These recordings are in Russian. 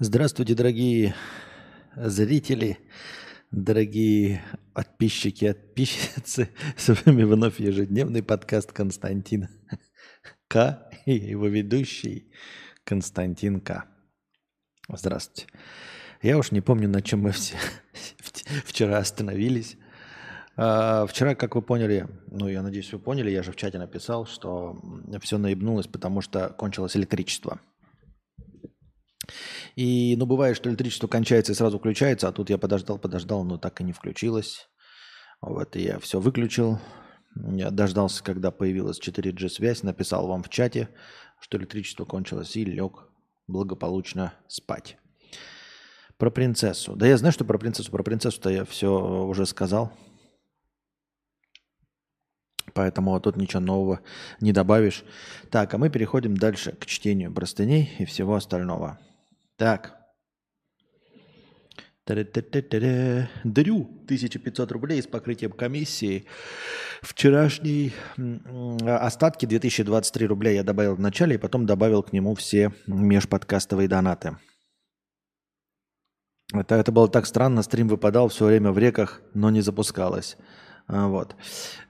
Здравствуйте, дорогие зрители, дорогие подписчики, подписчицы. С вами вновь ежедневный подкаст Константина К. и его ведущий Константин К. Здравствуйте. Я уж не помню, на чем мы все вчера остановились. А, вчера, как вы поняли, ну, я надеюсь, вы поняли, я же в чате написал, что все наебнулось, потому что кончилось электричество. И, ну, бывает, что электричество кончается и сразу включается, а тут я подождал, подождал, но так и не включилось. Вот, и я все выключил. Я дождался, когда появилась 4G связь, написал вам в чате, что электричество кончилось, и лег благополучно спать. Про принцессу. Да я знаю, что про принцессу. Про принцессу-то я все уже сказал. Поэтому тут ничего нового не добавишь. Так, а мы переходим дальше к чтению простыней и всего остального. Так. Дрю 1500 рублей с покрытием комиссии. Вчерашний остатки 2023 рубля я добавил в начале и потом добавил к нему все межподкастовые донаты. Это, это было так странно, стрим выпадал все время в реках, но не запускалось. А, вот.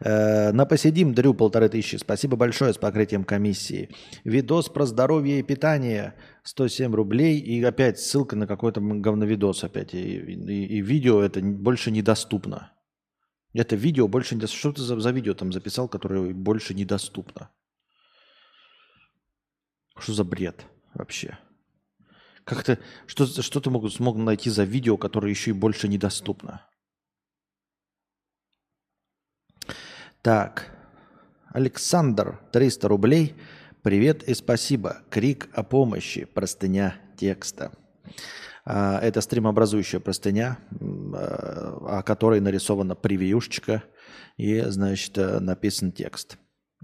Э, на посидим, дарю полторы тысячи. Спасибо большое с покрытием комиссии. Видос про здоровье и питание 107 рублей. И опять ссылка на какой-то говновидос опять. И, и, и видео это больше недоступно. Это видео больше недоступно. Что ты за, за видео там записал, которое больше недоступно? Что за бред вообще? Как-то, что, что ты мог, смог найти за видео, которое еще и больше недоступно? Так, Александр, 300 рублей. Привет и спасибо. Крик о помощи. Простыня текста. А, это стримообразующая простыня, а, о которой нарисована превьюшечка и, значит, э, написан текст.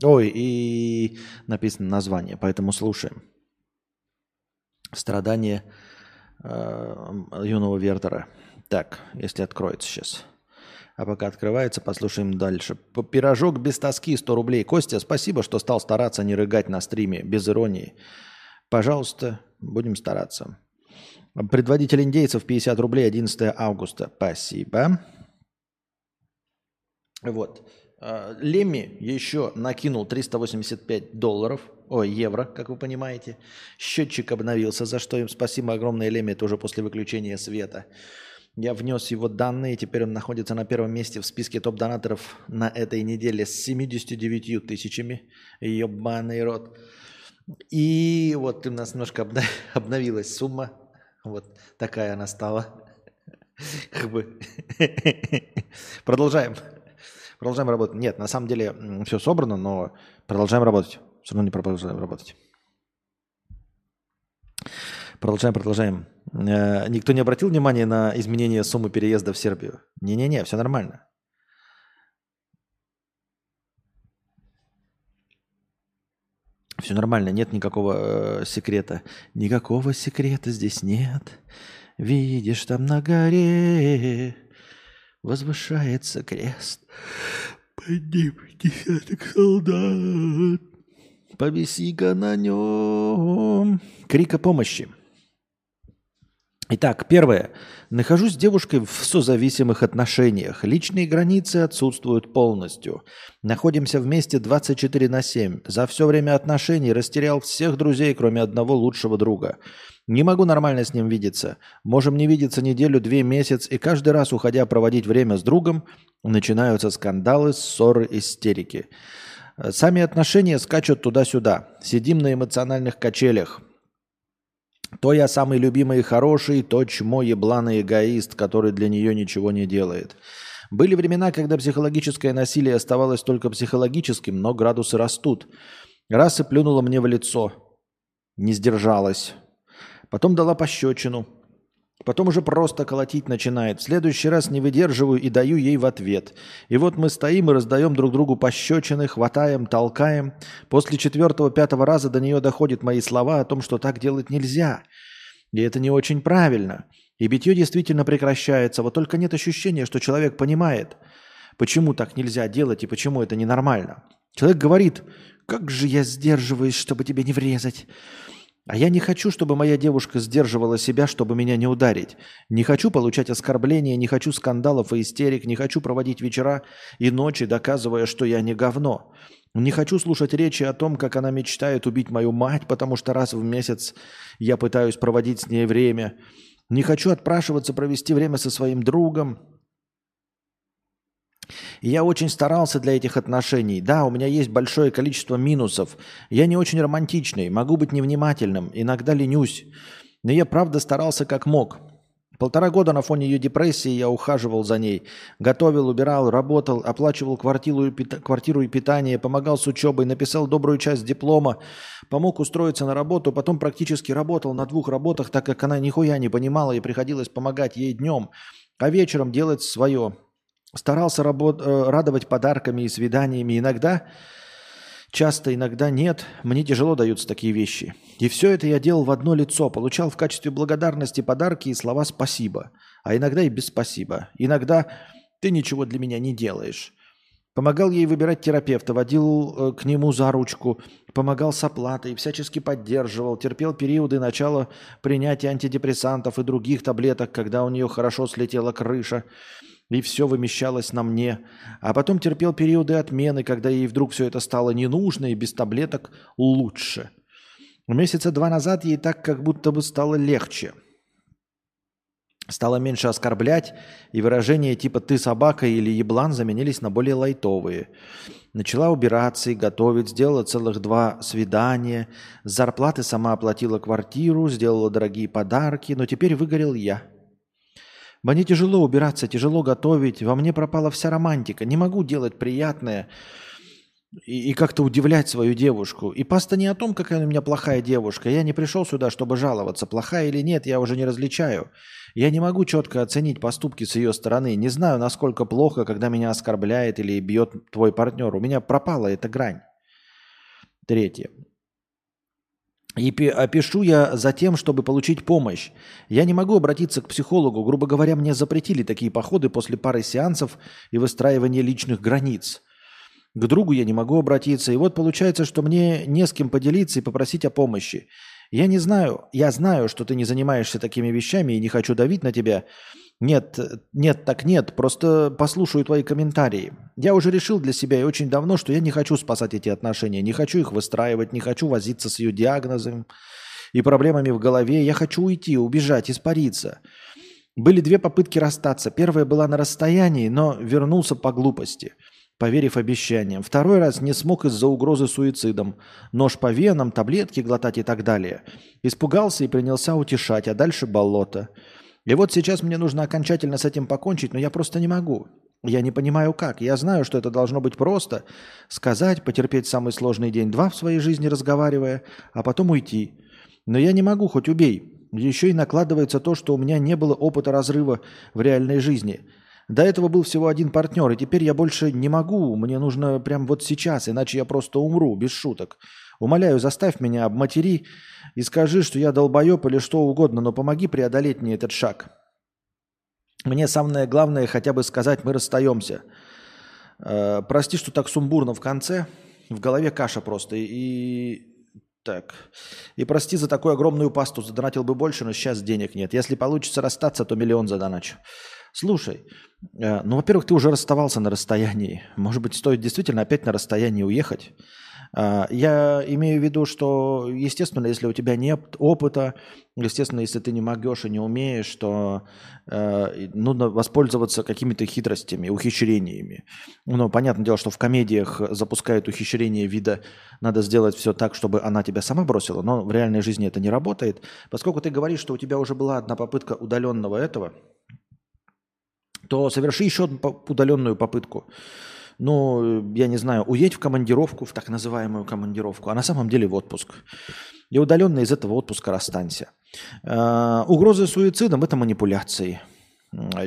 Ой, и написано название, поэтому слушаем. Страдания э, юного Вертера. Так, если откроется сейчас. А пока открывается, послушаем дальше. Пирожок без тоски 100 рублей. Костя, спасибо, что стал стараться не рыгать на стриме, без иронии. Пожалуйста, будем стараться. Предводитель индейцев 50 рублей 11 августа. Спасибо. Вот. А, Лемми еще накинул 385 долларов, ой, евро, как вы понимаете. Счетчик обновился, за что им спасибо огромное Лемми, это уже после выключения света. Я внес его данные, теперь он находится на первом месте в списке топ-донаторов на этой неделе с 79 тысячами. Ебаный рот. И вот у нас немножко обновилась сумма. Вот такая она стала. Как бы. Продолжаем. Продолжаем работать. Нет, на самом деле все собрано, но продолжаем работать. Все равно не продолжаем работать. Продолжаем, продолжаем. Э, никто не обратил внимания на изменение суммы переезда в Сербию? Не-не-не, все нормально. Все нормально, нет никакого э, секрета. Никакого секрета здесь нет. Видишь, там на горе возвышается крест. Под ним десяток солдат. Повиси-ка на нем. Крик о помощи. Итак, первое. Нахожусь с девушкой в созависимых отношениях. Личные границы отсутствуют полностью. Находимся вместе 24 на 7. За все время отношений растерял всех друзей, кроме одного лучшего друга. Не могу нормально с ним видеться. Можем не видеться неделю, две, месяц, и каждый раз, уходя проводить время с другом, начинаются скандалы, ссоры, истерики. Сами отношения скачут туда-сюда. Сидим на эмоциональных качелях. То я самый любимый и хороший, то чмо ебланый эгоист, который для нее ничего не делает. Были времена, когда психологическое насилие оставалось только психологическим, но градусы растут. Раз и плюнула мне в лицо. Не сдержалась. Потом дала пощечину. Потом уже просто колотить начинает. В следующий раз не выдерживаю и даю ей в ответ. И вот мы стоим и раздаем друг другу пощечины, хватаем, толкаем. После четвертого-пятого раза до нее доходят мои слова о том, что так делать нельзя. И это не очень правильно. И битье действительно прекращается. Вот только нет ощущения, что человек понимает, почему так нельзя делать и почему это ненормально. Человек говорит, как же я сдерживаюсь, чтобы тебе не врезать. А я не хочу, чтобы моя девушка сдерживала себя, чтобы меня не ударить. Не хочу получать оскорбления, не хочу скандалов и истерик, не хочу проводить вечера и ночи, доказывая, что я не говно. Не хочу слушать речи о том, как она мечтает убить мою мать, потому что раз в месяц я пытаюсь проводить с ней время. Не хочу отпрашиваться провести время со своим другом. Я очень старался для этих отношений. Да, у меня есть большое количество минусов. Я не очень романтичный, могу быть невнимательным, иногда ленюсь. Но я правда старался как мог. Полтора года на фоне ее депрессии я ухаживал за ней. Готовил, убирал, работал, оплачивал квартиру и, пита- квартиру и питание, помогал с учебой, написал добрую часть диплома, помог устроиться на работу, потом практически работал на двух работах, так как она нихуя не понимала и приходилось помогать ей днем, а вечером делать свое. Старался работ- э, радовать подарками и свиданиями. Иногда, часто, иногда нет. Мне тяжело даются такие вещи. И все это я делал в одно лицо. Получал в качестве благодарности подарки и слова «спасибо». А иногда и без «спасибо». Иногда «ты ничего для меня не делаешь». Помогал ей выбирать терапевта, водил э, к нему за ручку, помогал с оплатой, всячески поддерживал, терпел периоды начала принятия антидепрессантов и других таблеток, когда у нее хорошо слетела крыша и все вымещалось на мне. А потом терпел периоды отмены, когда ей вдруг все это стало не нужно и без таблеток лучше. Месяца два назад ей так как будто бы стало легче. Стало меньше оскорблять, и выражения типа «ты собака» или «еблан» заменились на более лайтовые. Начала убираться и готовить, сделала целых два свидания, с зарплаты сама оплатила квартиру, сделала дорогие подарки, но теперь выгорел я – мне тяжело убираться, тяжело готовить, во мне пропала вся романтика. Не могу делать приятное и, и как-то удивлять свою девушку. И паста не о том, какая у меня плохая девушка. Я не пришел сюда, чтобы жаловаться, плохая или нет, я уже не различаю. Я не могу четко оценить поступки с ее стороны. Не знаю, насколько плохо, когда меня оскорбляет или бьет твой партнер. У меня пропала эта грань. Третье. И пишу я за тем, чтобы получить помощь. Я не могу обратиться к психологу. Грубо говоря, мне запретили такие походы после пары сеансов и выстраивания личных границ. К другу я не могу обратиться. И вот получается, что мне не с кем поделиться и попросить о помощи. Я не знаю, я знаю, что ты не занимаешься такими вещами и не хочу давить на тебя. Нет, нет, так нет, просто послушаю твои комментарии. Я уже решил для себя и очень давно, что я не хочу спасать эти отношения, не хочу их выстраивать, не хочу возиться с ее диагнозом и проблемами в голове. Я хочу уйти, убежать, испариться. Были две попытки расстаться. Первая была на расстоянии, но вернулся по глупости, поверив обещаниям. Второй раз не смог из-за угрозы суицидом. Нож по венам, таблетки глотать и так далее. Испугался и принялся утешать, а дальше болото. И вот сейчас мне нужно окончательно с этим покончить, но я просто не могу. Я не понимаю как. Я знаю, что это должно быть просто. Сказать, потерпеть самый сложный день-два в своей жизни разговаривая, а потом уйти. Но я не могу, хоть убей. Еще и накладывается то, что у меня не было опыта разрыва в реальной жизни. До этого был всего один партнер, и теперь я больше не могу. Мне нужно прямо вот сейчас, иначе я просто умру, без шуток. Умоляю, заставь меня, обматери и скажи, что я долбоеб или что угодно, но помоги преодолеть мне этот шаг. Мне самое главное хотя бы сказать, мы расстаемся. Э, прости, что так сумбурно в конце. В голове каша просто. И так. И прости за такую огромную пасту. Задонатил бы больше, но сейчас денег нет. Если получится расстаться, то миллион задоначу. Слушай, э, ну, во-первых, ты уже расставался на расстоянии. Может быть, стоит действительно опять на расстоянии уехать? А, я имею в виду, что, естественно, если у тебя нет опыта, естественно, если ты не могешь и не умеешь, то э, нужно воспользоваться какими-то хитростями, ухищрениями. Ну, понятное дело, что в комедиях запускают ухищрение вида «надо сделать все так, чтобы она тебя сама бросила», но в реальной жизни это не работает. Поскольку ты говоришь, что у тебя уже была одна попытка удаленного этого, то соверши еще одну удаленную попытку ну, я не знаю, уедь в командировку, в так называемую командировку, а на самом деле в отпуск. И удаленно из этого отпуска расстанься. Э, угрозы суицидом – это манипуляции.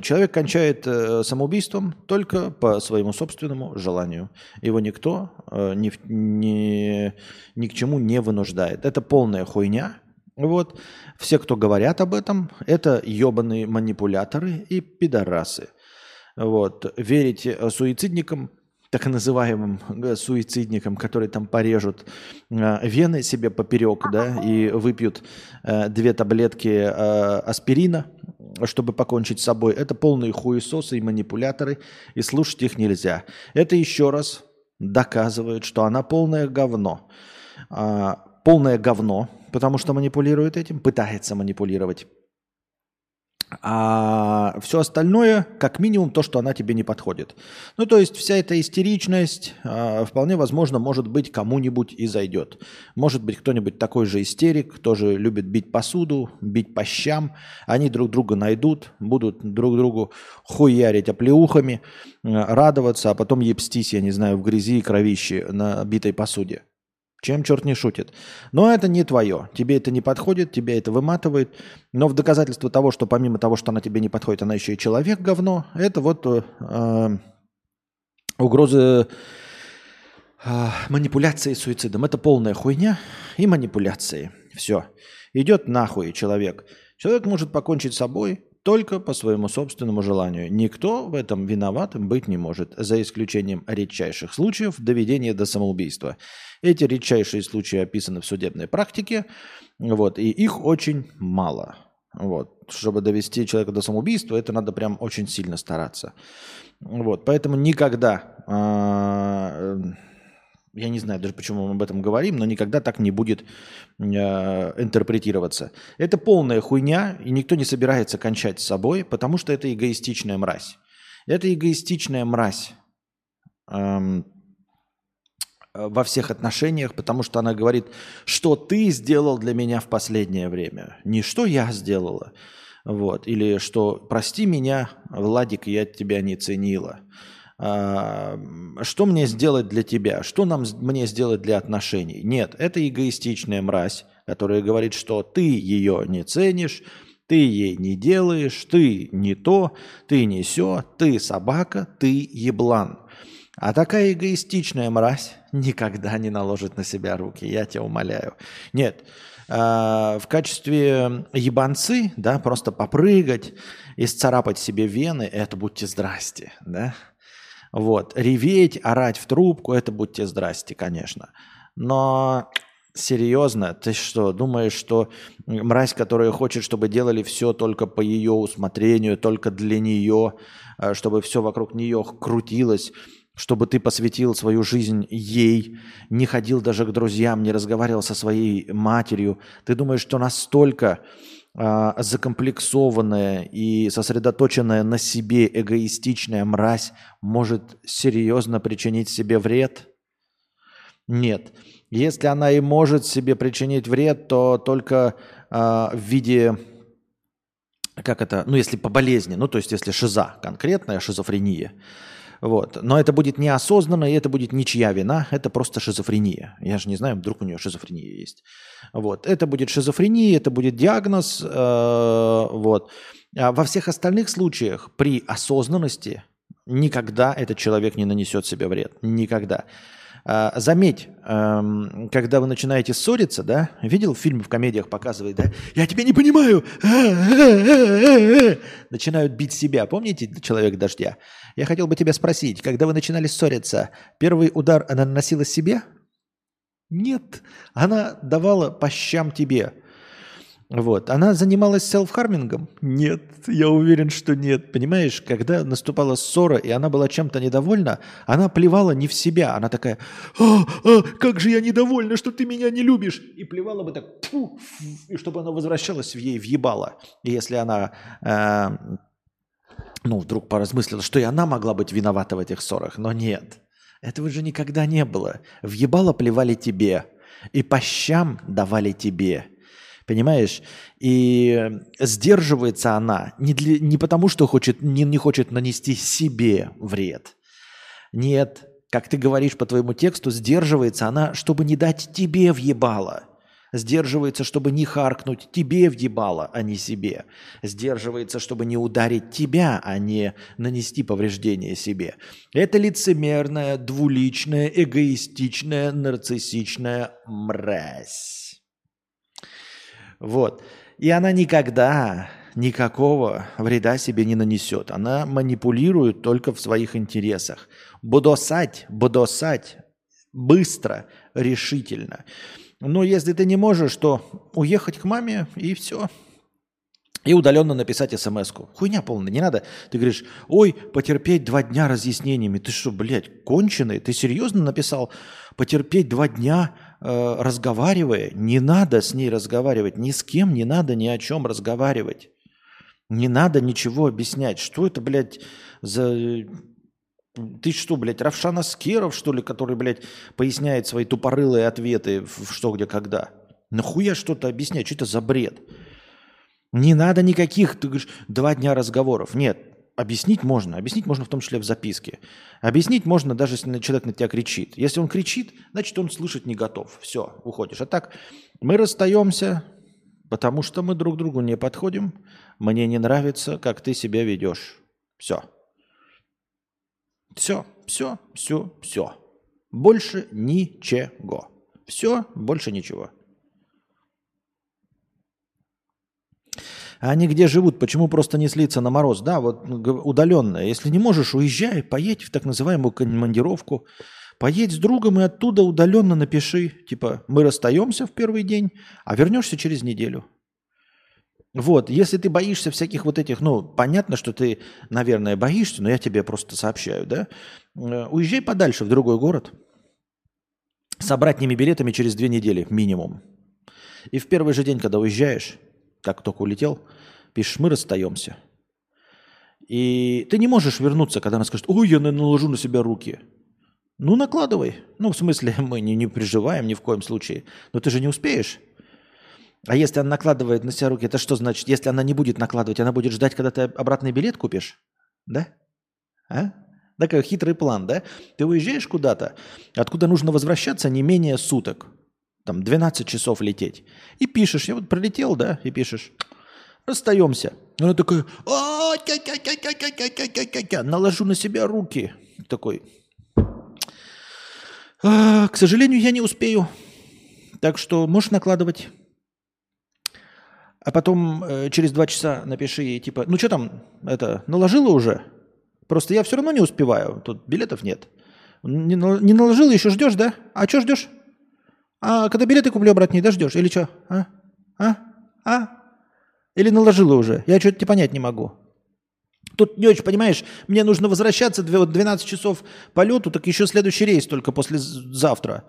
Человек кончает э, самоубийством только по своему собственному желанию. Его никто э, ни, ни, ни к чему не вынуждает. Это полная хуйня. Вот. Все, кто говорят об этом, это ебаные манипуляторы и пидорасы. Вот. Верить суицидникам так называемым э, суицидникам, которые там порежут э, вены себе поперек, да, и выпьют э, две таблетки аспирина, чтобы покончить с собой. Это полные хуесосы и манипуляторы, и слушать их нельзя. Это еще раз доказывает, что она полное говно. Э, полное говно, потому что манипулирует этим, пытается манипулировать. А все остальное, как минимум, то, что она тебе не подходит. Ну, то есть вся эта истеричность э, вполне возможно, может быть, кому-нибудь и зайдет. Может быть, кто-нибудь такой же истерик, тоже любит бить посуду, бить по щам. Они друг друга найдут, будут друг другу хуярить оплеухами, э, радоваться, а потом ебстись, я не знаю, в грязи и кровище на битой посуде. Чем черт не шутит. Но это не твое. Тебе это не подходит, тебе это выматывает. Но в доказательство того, что помимо того, что она тебе не подходит, она еще и человек говно, это вот э, э угрозы э, манипуляции суицидом. Это полная хуйня и манипуляции. Все. Идет нахуй человек. Человек может покончить с собой, только по своему собственному желанию. Никто в этом виноватым быть не может, за исключением редчайших случаев доведения до самоубийства. Эти редчайшие случаи описаны в судебной практике, вот, и их очень мало. Вот. Чтобы довести человека до самоубийства, это надо прям очень сильно стараться. Вот. Поэтому никогда а, я не знаю даже, почему мы об этом говорим, но никогда так не будет э, интерпретироваться. Это полная хуйня, и никто не собирается кончать с собой, потому что это эгоистичная мразь. Это эгоистичная мразь эм, во всех отношениях, потому что она говорит, что ты сделал для меня в последнее время, не что я сделала. Вот. Или что прости меня, Владик, я тебя не ценила. А, что мне сделать для тебя, что нам, мне сделать для отношений. Нет, это эгоистичная мразь, которая говорит, что ты ее не ценишь, ты ей не делаешь, ты не то, ты не все, ты собака, ты еблан. А такая эгоистичная мразь никогда не наложит на себя руки, я тебя умоляю. Нет, а, в качестве ебанцы, да, просто попрыгать, и сцарапать себе вены, это будьте здрасте, да. Вот. Реветь, орать в трубку, это будьте здрасте, конечно. Но серьезно, ты что, думаешь, что мразь, которая хочет, чтобы делали все только по ее усмотрению, только для нее, э, чтобы все вокруг нее крутилось, чтобы ты посвятил свою жизнь ей, не ходил даже к друзьям, не разговаривал со своей матерью. Ты думаешь, что настолько закомплексованная и сосредоточенная на себе эгоистичная мразь может серьезно причинить себе вред? Нет. Если она и может себе причинить вред, то только э, в виде, как это, ну если по болезни, ну то есть если шиза, конкретная шизофрения, вот. Но это будет неосознанно, и это будет ничья вина, это просто шизофрения. Я же не знаю, вдруг у нее шизофрения есть. Вот. Это будет шизофрения, это будет диагноз. Э, вот. А во всех остальных случаях при осознанности никогда этот человек не нанесет себе вред. Никогда. А, заметь, эм, когда вы начинаете ссориться, да, видел фильм в комедиях показывает, да, я тебя не понимаю, начинают бить себя. Помните «Человек дождя»? Я хотел бы тебя спросить, когда вы начинали ссориться, первый удар она наносила себе? Нет, она давала по щам тебе. Вот. Она занималась селф-хармингом? Нет, я уверен, что нет. Понимаешь, когда наступала ссора, и она была чем-то недовольна, она плевала не в себя. Она такая, а, а, как же я недовольна, что ты меня не любишь. И плевала бы так, фу, и чтобы она возвращалась в ей въебала. И если она, э, ну, вдруг поразмыслила, что и она могла быть виновата в этих ссорах, но нет. Этого же никогда не было. Въебала плевали тебе, и по щам давали тебе – Понимаешь? И сдерживается она не, для, не потому, что хочет, не, не хочет нанести себе вред. Нет, как ты говоришь по твоему тексту, сдерживается она, чтобы не дать тебе въебало. Сдерживается, чтобы не харкнуть тебе въебало, а не себе. Сдерживается, чтобы не ударить тебя, а не нанести повреждение себе. Это лицемерная, двуличная, эгоистичная, нарциссичная мразь. Вот. И она никогда никакого вреда себе не нанесет. Она манипулирует только в своих интересах. Бодосать, бодосать быстро, решительно. Но если ты не можешь, то уехать к маме и все. И удаленно написать смс-ку. Хуйня полная, не надо. Ты говоришь, ой, потерпеть два дня разъяснениями. Ты что, блядь, конченый? Ты серьезно написал потерпеть два дня, э, разговаривая? Не надо с ней разговаривать. Ни с кем не надо ни о чем разговаривать. Не надо ничего объяснять. Что это, блядь, за... Ты что, блядь, Равшан Аскеров, что ли, который, блядь, поясняет свои тупорылые ответы в что, где, когда? Нахуя что-то объяснять? Что это за бред? Не надо никаких, ты говоришь, два дня разговоров. Нет, объяснить можно. Объяснить можно в том числе в записке. Объяснить можно даже, если человек на тебя кричит. Если он кричит, значит, он слышать не готов. Все, уходишь. А так, мы расстаемся, потому что мы друг другу не подходим. Мне не нравится, как ты себя ведешь. Все. Все, все, все, все. Больше ничего. Все, больше ничего. А они где живут? Почему просто не слиться на мороз? Да, вот удаленно. Если не можешь, уезжай, поедь в так называемую командировку. Поедь с другом и оттуда удаленно напиши. Типа, мы расстаемся в первый день, а вернешься через неделю. Вот, если ты боишься всяких вот этих, ну, понятно, что ты, наверное, боишься, но я тебе просто сообщаю, да? Э, уезжай подальше в другой город с обратными билетами через две недели минимум. И в первый же день, когда уезжаешь, как только улетел, пишешь, мы расстаемся. И ты не можешь вернуться, когда она скажет, ой, я наложу на себя руки. Ну, накладывай. Ну, в смысле, мы не, не переживаем ни в коем случае. Но ты же не успеешь. А если она накладывает на себя руки, это что значит? Если она не будет накладывать, она будет ждать, когда ты обратный билет купишь? Да? А? Такой хитрый план, да? Ты уезжаешь куда-то, откуда нужно возвращаться не менее суток там 12 часов лететь. И пишешь, я вот пролетел, да, и пишешь, расстаемся. Она такая, наложу на себя руки. Такой, к сожалению, я не успею. Так что можешь накладывать. А потом э, через два часа напиши ей, типа, ну что там, это, наложила уже? Просто я все равно не успеваю, тут билетов нет. Не, не наложила, еще ждешь, да? А что ждешь? А когда билеты куплю, брат, не дождешь? Или что? А? А? А? Или наложила уже? Я что-то понять не могу. Тут не очень, понимаешь, мне нужно возвращаться 12 часов полету, так еще следующий рейс только после завтра.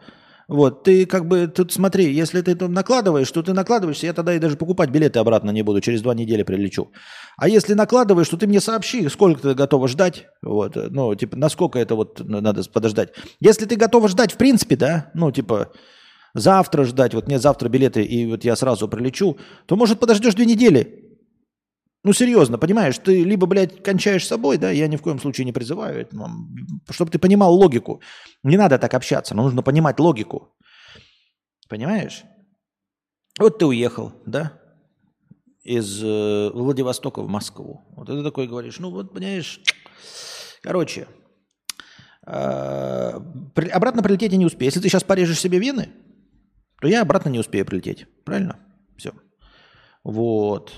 Вот, ты как бы, тут смотри, если ты там накладываешь, то ты накладываешься, я тогда и даже покупать билеты обратно не буду, через два недели прилечу. А если накладываешь, то ты мне сообщи, сколько ты готова ждать, вот, ну, типа, насколько это вот надо подождать. Если ты готова ждать, в принципе, да, ну, типа, завтра ждать, вот нет завтра билеты, и вот я сразу прилечу, то, может, подождешь две недели. Ну, серьезно, понимаешь, ты либо, блядь, кончаешь собой, да, я ни в коем случае не призываю, это, ну, чтобы ты понимал логику. Не надо так общаться, но нужно понимать логику. Понимаешь? Вот ты уехал, да, из э, Владивостока в Москву. Вот ты такой говоришь, ну вот, понимаешь, короче, э, обратно прилететь я не успею. Если ты сейчас порежешь себе вены, то я обратно не успею прилететь. Правильно? Все. Вот.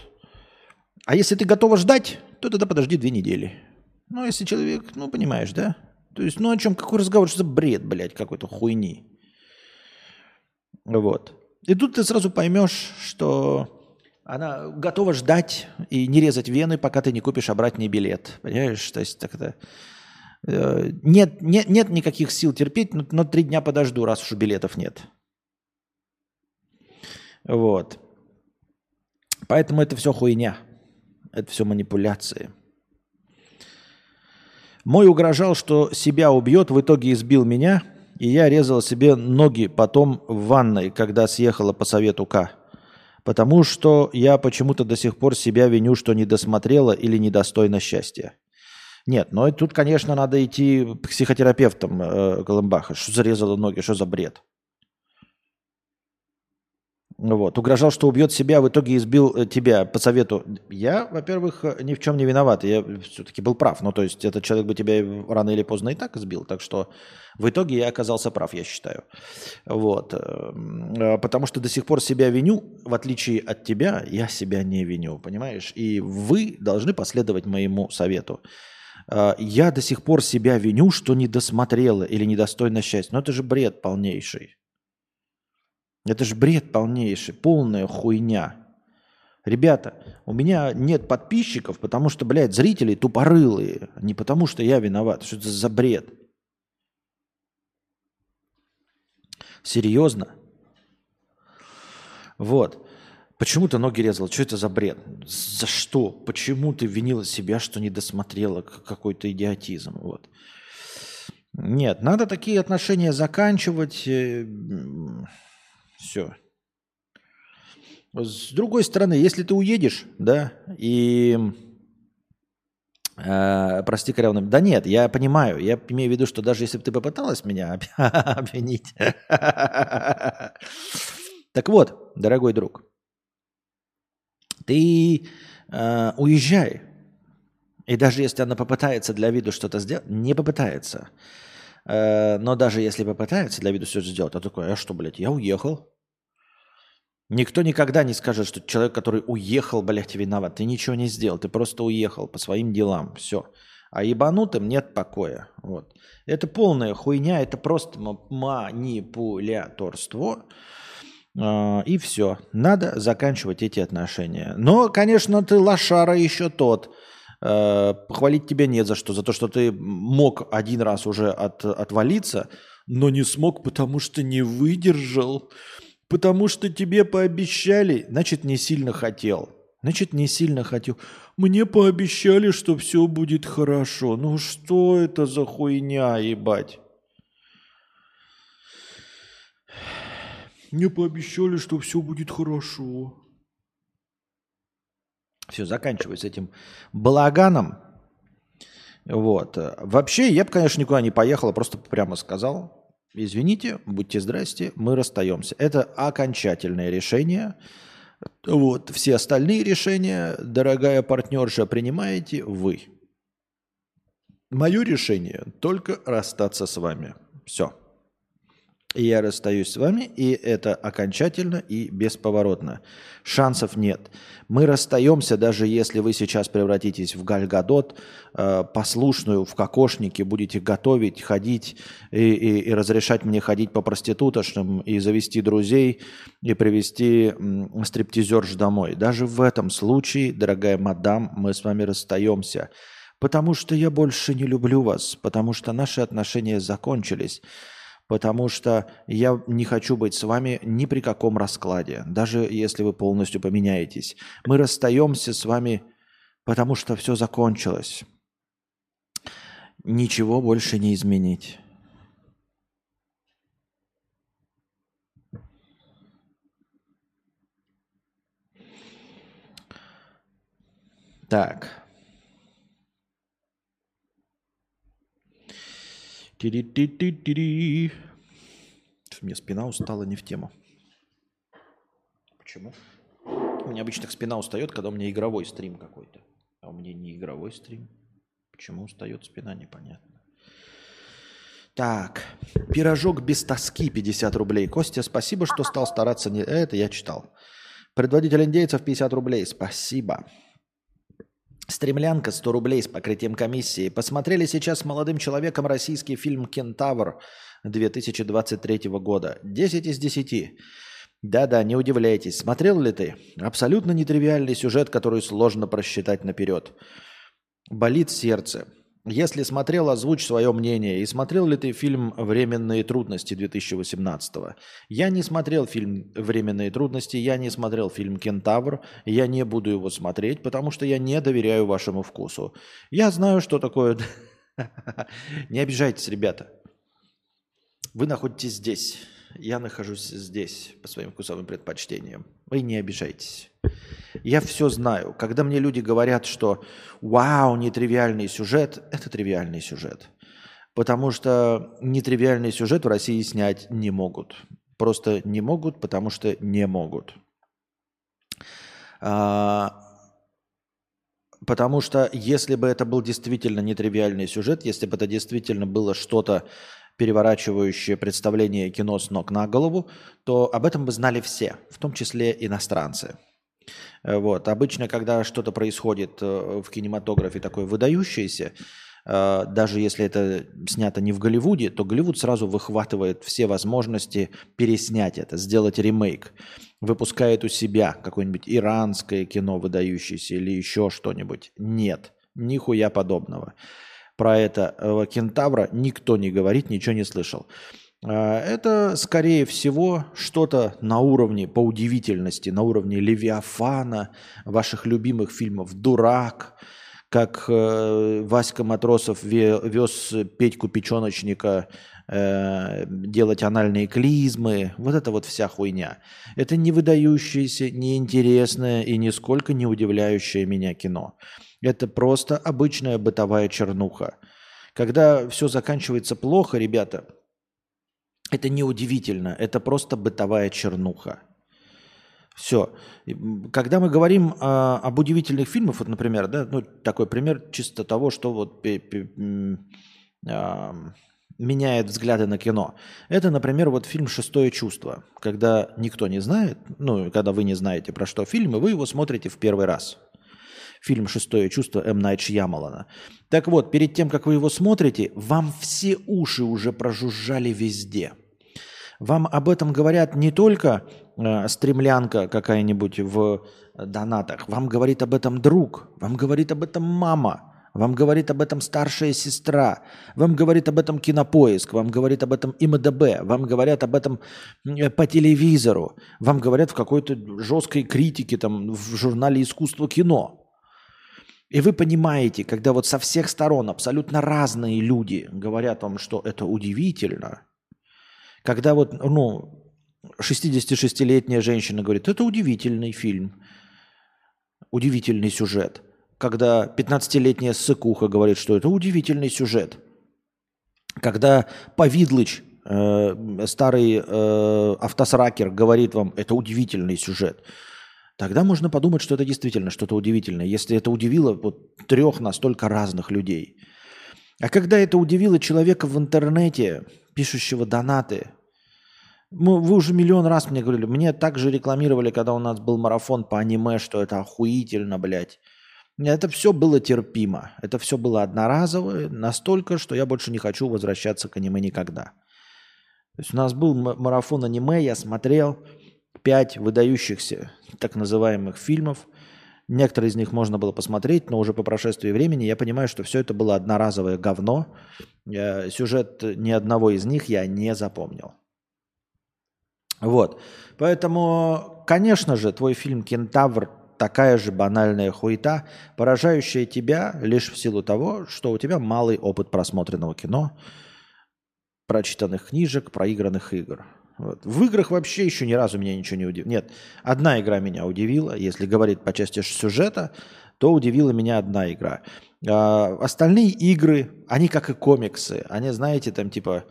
А если ты готова ждать, то тогда подожди две недели. Ну, если человек, ну, понимаешь, да? То есть, ну, о чем, какой разговор, что за бред, блядь, какой-то хуйни. Вот. И тут ты сразу поймешь, что она готова ждать и не резать вены, пока ты не купишь обратный билет. Понимаешь? То есть, так это... Э, нет, нет, нет никаких сил терпеть, но, но три дня подожду, раз уж билетов нет. Вот. Поэтому это все хуйня. Это все манипуляции. Мой угрожал, что себя убьет, в итоге избил меня, и я резал себе ноги потом в ванной, когда съехала по совету К. Потому что я почему-то до сих пор себя виню, что не досмотрела или недостойна счастья. Нет, но тут, конечно, надо идти к психотерапевтам э, Колымбаха. Что зарезала ноги, что за бред? Вот. Угрожал, что убьет себя, а в итоге избил э, тебя по совету. Я, во-первых, э, ни в чем не виноват. Я все-таки был прав. Ну, то есть этот человек бы тебя рано или поздно и так избил. Так что в итоге я оказался прав, я считаю. Вот. Э, потому что до сих пор себя виню. в отличие от тебя, я себя не виню, понимаешь? И вы должны последовать моему совету. А, я до сих пор себя виню, что не досмотрела или недостойно счастья. Но это же бред полнейший. Это же бред полнейший, полная хуйня. Ребята, у меня нет подписчиков, потому что, блядь, зрители тупорылые. Не потому что я виноват. Что это за бред? Серьезно? Вот. Почему ты ноги резал? Что это за бред? За что? Почему ты винила себя, что не досмотрела какой-то идиотизм? Вот. Нет, надо такие отношения заканчивать. Все. С другой стороны, если ты уедешь, да, и э, прости, Корявна, да нет, я понимаю, я имею в виду, что даже если бы ты попыталась меня обвинить. Так вот, дорогой друг, ты э, уезжай. И даже если она попытается для виду что-то сделать, не попытается. Э, но даже если попытается для виду что-то сделать, то такой, а что, блядь, я уехал. Никто никогда не скажет, что человек, который уехал, блядь, виноват. Ты ничего не сделал, ты просто уехал по своим делам. Все. А ебанутым нет покоя. Вот. Это полная хуйня, это просто манипуляторство. А, и все. Надо заканчивать эти отношения. Но, конечно, ты лошара еще тот. А, похвалить тебя нет за что. За то, что ты мог один раз уже от, отвалиться, но не смог, потому что не выдержал. Потому что тебе пообещали, значит, не сильно хотел. Значит, не сильно хотел. Мне пообещали, что все будет хорошо. Ну что это за хуйня, ебать? Мне пообещали, что все будет хорошо. Все, заканчивай с этим балаганом. Вот. Вообще, я бы, конечно, никуда не поехал, просто прямо сказал. Извините, будьте здрасте, мы расстаемся. Это окончательное решение. Вот, все остальные решения, дорогая партнерша, принимаете вы. Мое решение только расстаться с вами. Все. Я расстаюсь с вами, и это окончательно и бесповоротно. Шансов нет. Мы расстаемся, даже если вы сейчас превратитесь в Гальгадот, э, послушную в кокошнике, будете готовить, ходить и, и, и разрешать мне ходить по проституточным, и завести друзей, и привести стриптизерш домой. Даже в этом случае, дорогая мадам, мы с вами расстаемся. Потому что я больше не люблю вас, потому что наши отношения закончились потому что я не хочу быть с вами ни при каком раскладе, даже если вы полностью поменяетесь. Мы расстаемся с вами, потому что все закончилось. Ничего больше не изменить. Так. Тири-ти-ти-ти-ри. Мне спина устала не в тему. Почему? У меня обычно спина устает, когда у меня игровой стрим какой-то. А у меня не игровой стрим. Почему устает спина, непонятно. Так, пирожок без тоски 50 рублей. Костя, спасибо, что стал стараться. Не... Это я читал. Предводитель индейцев 50 рублей. Спасибо. Стремлянка 100 рублей с покрытием комиссии. Посмотрели сейчас с молодым человеком российский фильм «Кентавр» 2023 года. 10 из 10. Да-да, не удивляйтесь. Смотрел ли ты? Абсолютно нетривиальный сюжет, который сложно просчитать наперед. Болит сердце. Если смотрел, озвучь свое мнение. И смотрел ли ты фильм «Временные трудности» 2018 -го? Я не смотрел фильм «Временные трудности», я не смотрел фильм «Кентавр», я не буду его смотреть, потому что я не доверяю вашему вкусу. Я знаю, что такое... Не обижайтесь, ребята. Вы находитесь здесь. Я нахожусь здесь по своим вкусовым предпочтениям. Вы не обижайтесь. Я все знаю. Когда мне люди говорят, что «Вау, нетривиальный сюжет», это тривиальный сюжет. Потому что нетривиальный сюжет в России снять не могут. Просто не могут, потому что не могут. А, потому что если бы это был действительно нетривиальный сюжет, если бы это действительно было что-то переворачивающее представление кино с ног на голову, то об этом бы знали все, в том числе иностранцы. Э, вот. Обычно, когда что-то происходит э, в кинематографе такое выдающееся, э, даже если это снято не в Голливуде, то Голливуд сразу выхватывает все возможности переснять это, сделать ремейк. Выпускает у себя какое-нибудь иранское кино выдающееся или еще что-нибудь. Нет, нихуя подобного. Про это Кентавра никто не говорит, ничего не слышал. А, это, скорее всего, что-то на уровне, по удивительности, на уровне Левиафана, ваших любимых фильмов «Дурак», как э, Васька Матросов вез Петьку Печеночника э, делать анальные клизмы. Вот это вот вся хуйня. Это не выдающееся, неинтересное и нисколько не удивляющее меня кино. Это просто обычная бытовая чернуха. Когда все заканчивается плохо, ребята – это не удивительно, это просто бытовая чернуха. Все. Когда мы говорим а, об удивительных фильмах, вот, например, да, ну, такой пример чисто того, что вот пи, пи, а, меняет взгляды на кино. Это, например, вот фильм «Шестое чувство», когда никто не знает, ну, когда вы не знаете, про что фильм, и вы его смотрите в первый раз. Фильм «Шестое чувство» М. Найт Шьямалана. Так вот, перед тем, как вы его смотрите, вам все уши уже прожужжали везде – вам об этом говорят не только э, стремлянка какая-нибудь в донатах, вам говорит об этом друг, вам говорит об этом мама, вам говорит об этом старшая сестра, вам говорит об этом кинопоиск, вам говорит об этом ИМДБ, вам говорят об этом э, по телевизору, вам говорят в какой-то жесткой критике там, в журнале «Искусство кино». И вы понимаете, когда вот со всех сторон абсолютно разные люди говорят вам, что это удивительно – когда вот, ну, 66-летняя женщина говорит, это удивительный фильм, удивительный сюжет. Когда 15-летняя сыкуха говорит, что это удивительный сюжет. Когда Повидлыч, э, старый э, автосракер, говорит вам, это удивительный сюжет. Тогда можно подумать, что это действительно что-то удивительное, если это удивило вот трех настолько разных людей. А когда это удивило человека в интернете, пишущего донаты. Мы, вы уже миллион раз мне говорили, мне также рекламировали, когда у нас был марафон по аниме, что это охуительно, блядь. Это все было терпимо. Это все было одноразовое, настолько, что я больше не хочу возвращаться к аниме никогда. То есть у нас был марафон аниме, я смотрел пять выдающихся так называемых фильмов. Некоторые из них можно было посмотреть, но уже по прошествии времени я понимаю, что все это было одноразовое говно. Э, сюжет ни одного из них я не запомнил. Вот. Поэтому, конечно же, твой фильм «Кентавр» такая же банальная хуета, поражающая тебя лишь в силу того, что у тебя малый опыт просмотренного кино, прочитанных книжек, проигранных игр. Вот. В играх вообще еще ни разу меня ничего не удивило. Нет, одна игра меня удивила. Если говорить по части сюжета, то удивила меня одна игра. А, остальные игры, они как и комиксы. Они, знаете, там типа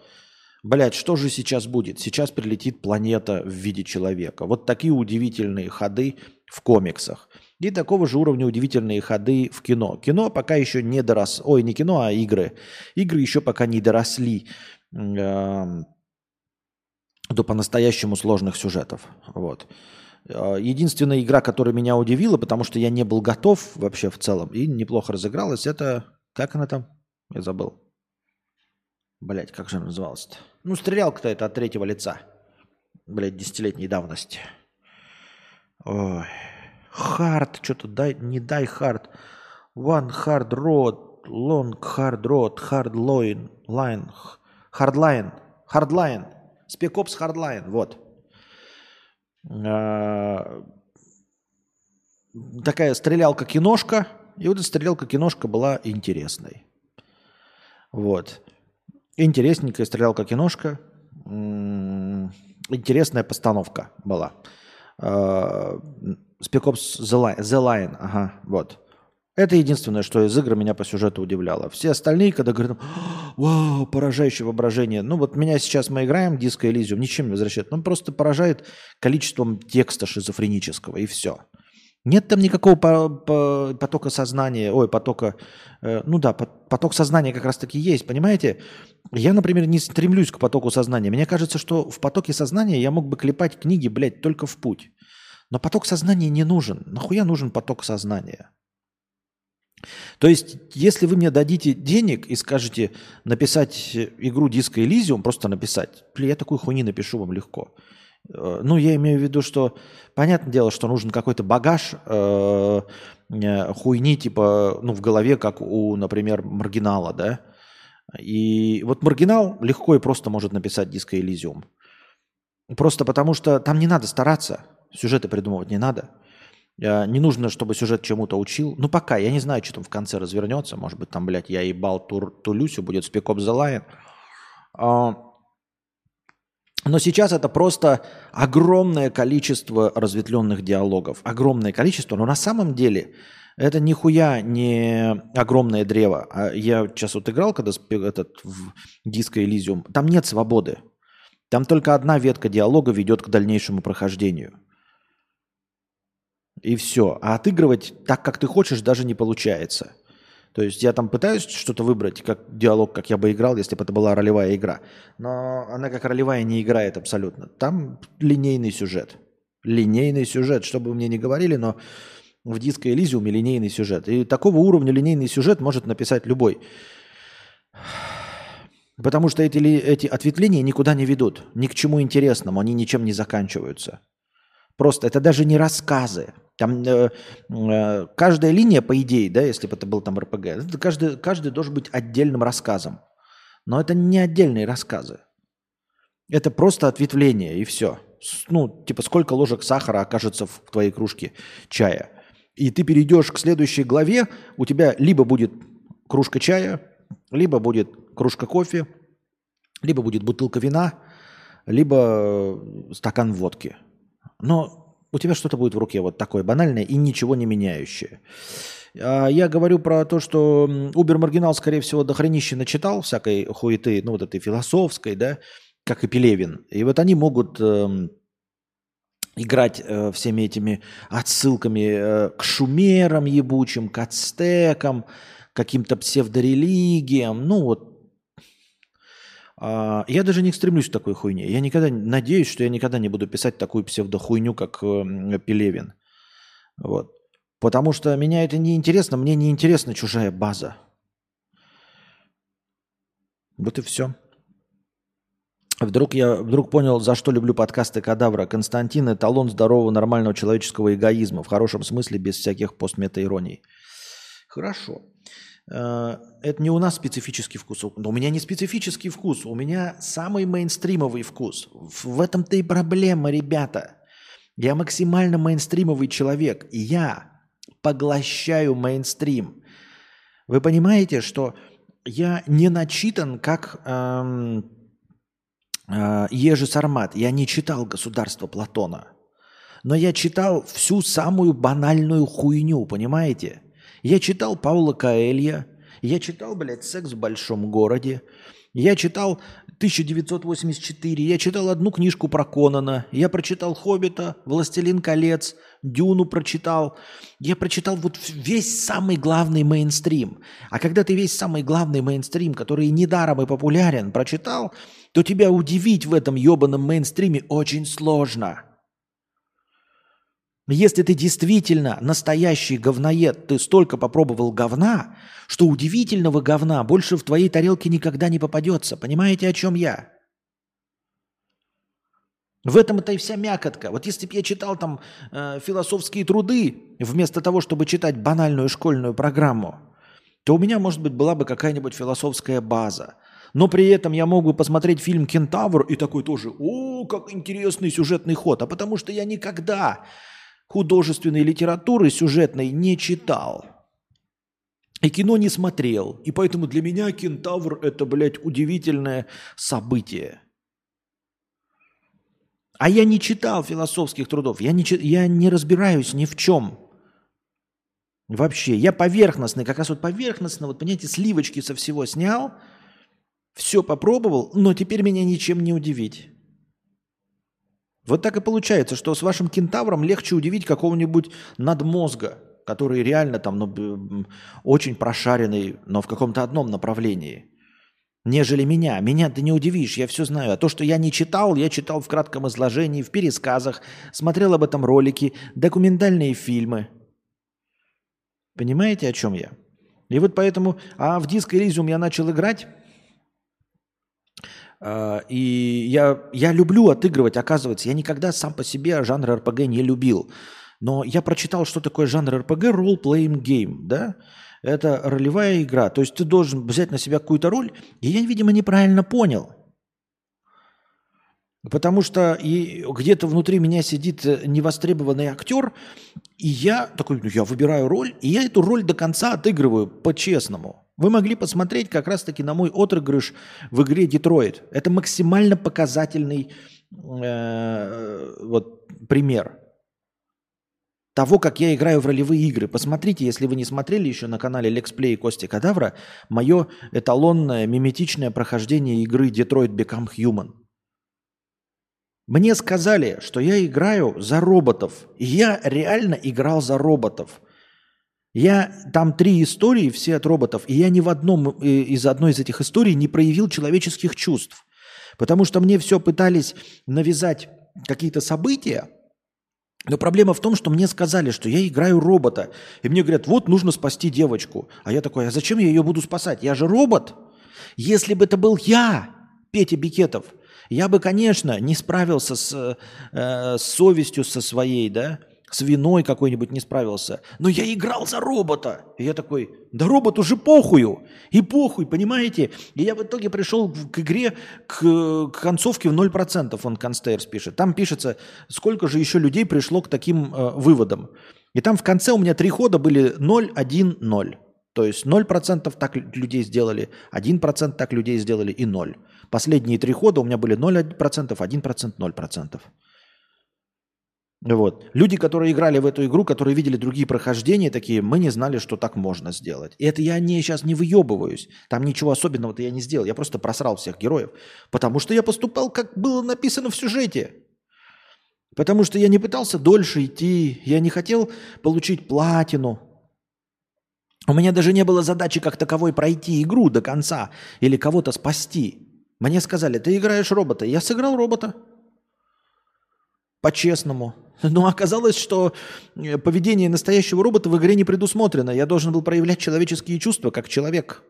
Блять, что же сейчас будет? Сейчас прилетит планета в виде человека. Вот такие удивительные ходы в комиксах. И такого же уровня удивительные ходы в кино. Кино пока еще не дорос... Ой, не кино, а игры. Игры еще пока не доросли э, до по-настоящему сложных сюжетов. Вот. А, единственная игра, которая меня удивила, потому что я не был готов вообще в целом и неплохо разыгралась, это... Как она там? Я забыл. Блять, как же она называлась-то? Ну, стрелялка-то это от третьего лица. Блять, десятилетней давности. Ой. Хард, что-то дай, не дай хард. One hard road, long hard road, hard line, line, hardline, hardline. Спекопс hardline, вот. А, такая стрелялка-киношка. И вот эта стрелялка-киношка была интересной. Вот. Интересненькая стрелялка-киношка. Интересная постановка была. Spec Ops The Line, The Line, ага, вот. Это единственное, что из игры меня по сюжету удивляло. Все остальные, когда говорят, вау, поражающее воображение. Ну вот меня сейчас мы играем Disco Elysium, ничем не возвращает. Ну просто поражает количеством текста шизофренического, и все. Нет там никакого по, по, потока сознания, ой, потока, э, ну да, поток сознания как раз-таки есть, понимаете? Я, например, не стремлюсь к потоку сознания. Мне кажется, что в потоке сознания я мог бы клепать книги, блядь, только в путь. Но поток сознания не нужен. Нахуя нужен поток сознания? То есть, если вы мне дадите денег и скажете написать игру Disco Elysium, просто написать, я такую хуйни напишу вам легко – Э, ну, я имею в виду, что понятное дело, что нужен какой-то багаж э, э, хуйни, типа, ну, в голове, как у, например, маргинала, да. И вот маргинал легко и просто может написать диско Elysium. Просто потому что там не надо стараться, сюжеты придумывать не надо. Э, не нужно, чтобы сюжет чему-то учил. Ну, пока, я не знаю, что там в конце развернется. Может быть, там, блядь, я ебал Тур, Тулюсю, будет Spec Ops The Lion. А, но сейчас это просто огромное количество разветвленных диалогов. Огромное количество, но на самом деле это нихуя не огромное древо. А я сейчас вот играл, когда этот в диско Elysium, там нет свободы. Там только одна ветка диалога ведет к дальнейшему прохождению. И все. А отыгрывать так, как ты хочешь, даже не получается. То есть я там пытаюсь что-то выбрать, как диалог, как я бы играл, если бы это была ролевая игра. Но она как ролевая не играет абсолютно. Там линейный сюжет. Линейный сюжет, что бы мне ни говорили, но в диско Элизиуме линейный сюжет. И такого уровня линейный сюжет может написать любой. Потому что эти, эти ответвления никуда не ведут, ни к чему интересному, они ничем не заканчиваются. Просто это даже не рассказы. Там э, э, каждая линия, по идее, да, если бы это был там РПГ, каждый, каждый должен быть отдельным рассказом. Но это не отдельные рассказы. Это просто ответвление, и все. Ну, типа, сколько ложек сахара окажется в твоей кружке чая. И ты перейдешь к следующей главе, у тебя либо будет кружка чая, либо будет кружка кофе, либо будет бутылка вина, либо стакан водки – но у тебя что-то будет в руке вот такое банальное и ничего не меняющее. А я говорю про то, что Убер Маргинал, скорее всего, до хренища начитал всякой хуеты, ну вот этой философской, да, как и Пелевин. И вот они могут э, играть э, всеми этими отсылками э, к шумерам ебучим, к ацтекам, каким-то псевдорелигиям. Ну вот а, я даже не стремлюсь к такой хуйне. Я никогда надеюсь, что я никогда не буду писать такую псевдохуйню, как э, Пелевин. Вот. Потому что меня это не интересно, мне не интересна чужая база. Вот и все. Вдруг я вдруг понял, за что люблю подкасты Кадавра. Константин – эталон здорового нормального человеческого эгоизма. В хорошем смысле, без всяких постметаироний. Хорошо. Э, это не у нас специфический вкус. Но у меня не специфический вкус, у меня самый мейнстримовый вкус. В этом-то и проблема, ребята. Я максимально мейнстримовый человек, и я поглощаю мейнстрим. Вы понимаете, что я не начитан, как эм, э, Ежи Сармат. Я не читал «Государство Платона». Но я читал всю самую банальную хуйню, понимаете? Я читал Паула Каэлья, я читал, блядь, «Секс в большом городе», я читал 1984, я читал одну книжку про Конана, я прочитал «Хоббита», «Властелин колец», «Дюну» прочитал. Я прочитал вот весь самый главный мейнстрим. А когда ты весь самый главный мейнстрим, который недаром и популярен, прочитал, то тебя удивить в этом ебаном мейнстриме очень сложно – если ты действительно настоящий говноед, ты столько попробовал говна, что удивительного говна больше в твоей тарелке никогда не попадется. Понимаете, о чем я? В этом это и вся мякотка. Вот если бы я читал там э, философские труды, вместо того, чтобы читать банальную школьную программу, то у меня, может быть, была бы какая-нибудь философская база. Но при этом я мог бы посмотреть фильм «Кентавр» и такой тоже, о, как интересный сюжетный ход. А потому что я никогда художественной литературы сюжетной не читал. И кино не смотрел. И поэтому для меня кентавр это, блядь, удивительное событие. А я не читал философских трудов. Я не, я не разбираюсь ни в чем. Вообще. Я поверхностный, как раз вот поверхностно, вот понимаете, сливочки со всего снял, все попробовал, но теперь меня ничем не удивить. Вот так и получается, что с вашим кентавром легче удивить какого-нибудь надмозга, который реально там ну, очень прошаренный, но в каком-то одном направлении, нежели меня. Меня ты не удивишь, я все знаю. А то, что я не читал, я читал в кратком изложении, в пересказах, смотрел об этом ролики, документальные фильмы. Понимаете, о чем я? И вот поэтому, а в диск Elysium я начал играть, и я, я люблю отыгрывать, оказывается. Я никогда сам по себе жанр РПГ не любил. Но я прочитал, что такое жанр РПГ, role-playing game, да? Это ролевая игра. То есть ты должен взять на себя какую-то роль. И я, видимо, неправильно понял. Потому что и где-то внутри меня сидит э, невостребованный актер, и я такой, ну, я выбираю роль, и я эту роль до конца отыгрываю по-честному. Вы могли посмотреть как раз-таки на мой отыгрыш в игре Детройт. Это максимально показательный э, вот, пример того, как я играю в ролевые игры. Посмотрите, если вы не смотрели еще на канале Лексплей Кости Кадавра, мое эталонное миметичное прохождение игры Detroit Become Human. Мне сказали, что я играю за роботов. И я реально играл за роботов. Я там три истории, все от роботов, и я ни в одном э, из одной из этих историй не проявил человеческих чувств. Потому что мне все пытались навязать какие-то события, но проблема в том, что мне сказали, что я играю робота. И мне говорят, вот нужно спасти девочку. А я такой, а зачем я ее буду спасать? Я же робот. Если бы это был я, Петя Бикетов – я бы, конечно, не справился с, э, с совестью со своей, да, с виной какой-нибудь не справился. Но я играл за робота. И я такой, да робот уже похую. И похуй, понимаете? И я в итоге пришел к игре к, к концовке в 0%, он Констейрс пишет. Там пишется, сколько же еще людей пришло к таким э, выводам. И там в конце у меня три хода были 0, 1, 0. То есть 0% так людей сделали, 1% так людей сделали и 0. Последние три хода у меня были 0%, 1%, 0%. Вот. Люди, которые играли в эту игру, которые видели другие прохождения, такие, мы не знали, что так можно сделать. И это я не, сейчас не выебываюсь. Там ничего особенного-то я не сделал. Я просто просрал всех героев. Потому что я поступал, как было написано в сюжете. Потому что я не пытался дольше идти. Я не хотел получить платину. У меня даже не было задачи как таковой пройти игру до конца или кого-то спасти. Мне сказали, ты играешь робота. Я сыграл робота. По-честному. Но оказалось, что э, поведение настоящего робота в игре не предусмотрено. Я должен был проявлять человеческие чувства, как человек.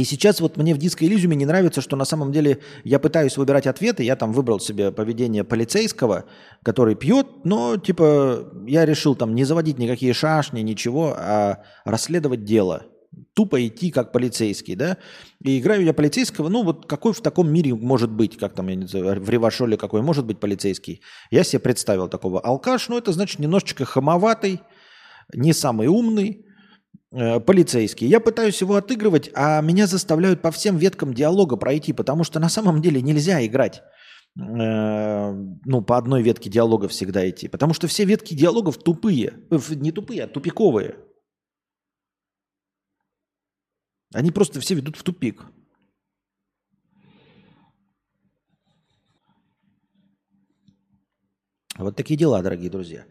И сейчас вот мне в диско Элизиуме не нравится, что на самом деле я пытаюсь выбирать ответы. Я там выбрал себе поведение полицейского, который пьет, но типа я решил там не заводить никакие шашни, ничего, а расследовать дело. Тупо идти как полицейский, да? И играю я полицейского, ну вот какой в таком мире может быть, как там, я не знаю, в Ревашоле какой может быть полицейский. Я себе представил такого алкаш, ну это значит немножечко хамоватый, не самый умный, полицейский. Я пытаюсь его отыгрывать, а меня заставляют по всем веткам диалога пройти, потому что на самом деле нельзя играть э, ну, по одной ветке диалога всегда идти. Потому что все ветки диалогов тупые. Э, не тупые, а тупиковые. Они просто все ведут в тупик. Вот такие дела, дорогие друзья.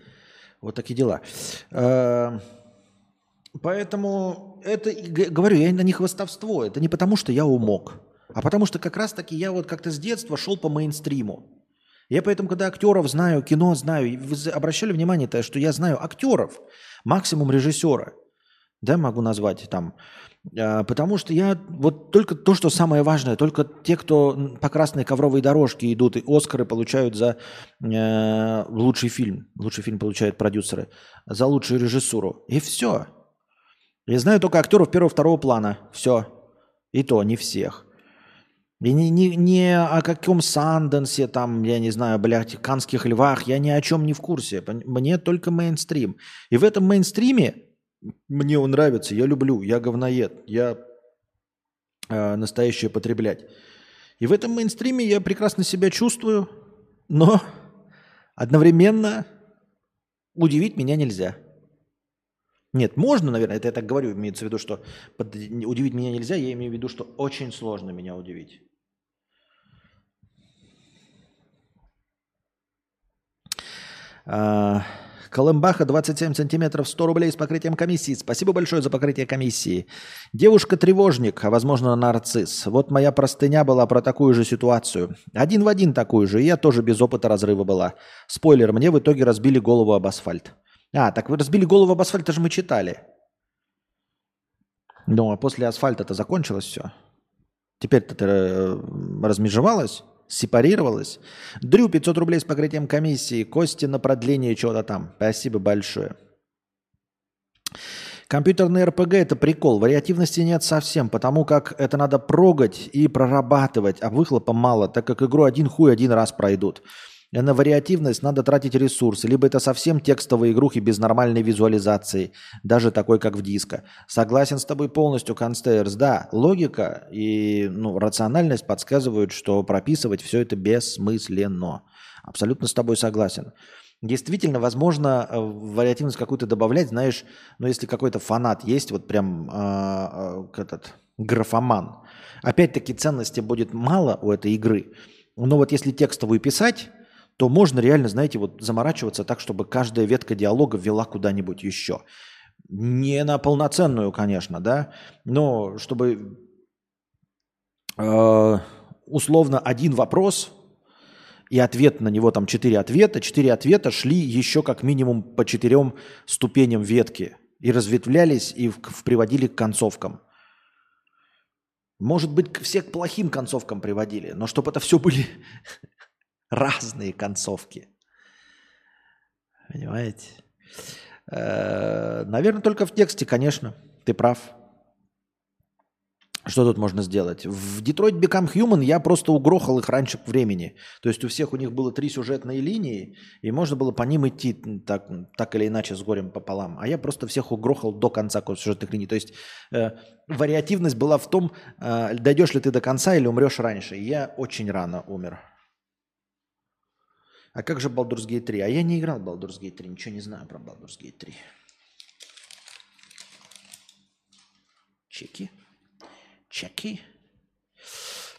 Вот такие дела. Поэтому это, говорю, я на них хвостовство. Это не потому, что я умок, а потому что как раз-таки я вот как-то с детства шел по мейнстриму. Я поэтому, когда актеров знаю, кино знаю, вы обращали внимание, то, что я знаю актеров, максимум режиссера, да, могу назвать там, а, потому что я вот только то, что самое важное, только те, кто по красной ковровой дорожке идут и Оскары получают за э, лучший фильм, лучший фильм получают продюсеры, за лучшую режиссуру, и все. Я знаю только актеров первого-второго плана. Все. И то не всех. И не, не, не о каком Санденсе, там, я не знаю, блядь, канских львах, я ни о чем не в курсе. Мне только мейнстрим. И в этом мейнстриме мне он нравится, я люблю, я говноед, я э, настоящее потреблять. И в этом мейнстриме я прекрасно себя чувствую, но одновременно удивить меня нельзя. Нет, можно, наверное, это я так говорю, имеется в виду, что под... удивить меня нельзя, я имею в виду, что очень сложно меня удивить. А, Колымбаха 27 сантиметров, 100 рублей с покрытием комиссии. Спасибо большое за покрытие комиссии. Девушка-тревожник, а возможно нарцисс. Вот моя простыня была про такую же ситуацию. Один в один такую же, и я тоже без опыта разрыва была. Спойлер, мне в итоге разбили голову об асфальт. А, так вы разбили голову об асфальт, это же мы читали. Ну, а после асфальта-то закончилось все. Теперь-то ты э, размежевалась, сепарировалась. Дрю 500 рублей с покрытием комиссии. Кости на продление чего-то там. Спасибо большое. Компьютерный РПГ – это прикол. Вариативности нет совсем, потому как это надо прогать и прорабатывать, а выхлопа мало, так как игру один хуй один раз пройдут. На вариативность надо тратить ресурсы, либо это совсем текстовые игрухи без нормальной визуализации, даже такой, как в диско. Согласен с тобой полностью, Констейрс. Да, логика и ну, рациональность подсказывают, что прописывать все это бессмысленно. Абсолютно с тобой согласен. Действительно, возможно, э, вариативность какую-то добавлять, знаешь, ну если какой-то фанат есть, вот прям э, э, этот графоман, опять-таки ценности будет мало у этой игры, но вот если текстовую писать, то можно реально, знаете, вот заморачиваться так, чтобы каждая ветка диалога вела куда-нибудь еще. Не на полноценную, конечно, да, но чтобы э, условно один вопрос и ответ на него там четыре ответа, четыре ответа шли еще как минимум по четырем ступеням ветки и разветвлялись и в, в, приводили к концовкам. Может быть, все к плохим концовкам приводили, но чтобы это все были разные концовки. Понимаете? Э, наверное, только в тексте, конечно. Ты прав. Что тут можно сделать? В Detroit Become Human я просто угрохал их раньше времени. То есть у всех у них было три сюжетные линии, и можно было по ним идти так, так или иначе с горем пополам. А я просто всех угрохал до конца сюжетных линий. То есть э, вариативность была в том, э, дойдешь ли ты до конца или умрешь раньше. Я очень рано умер. А как же Baldur's Gate 3? А я не играл в Baldur's Gate 3, ничего не знаю про Baldur's Gate 3. Чеки. Чеки.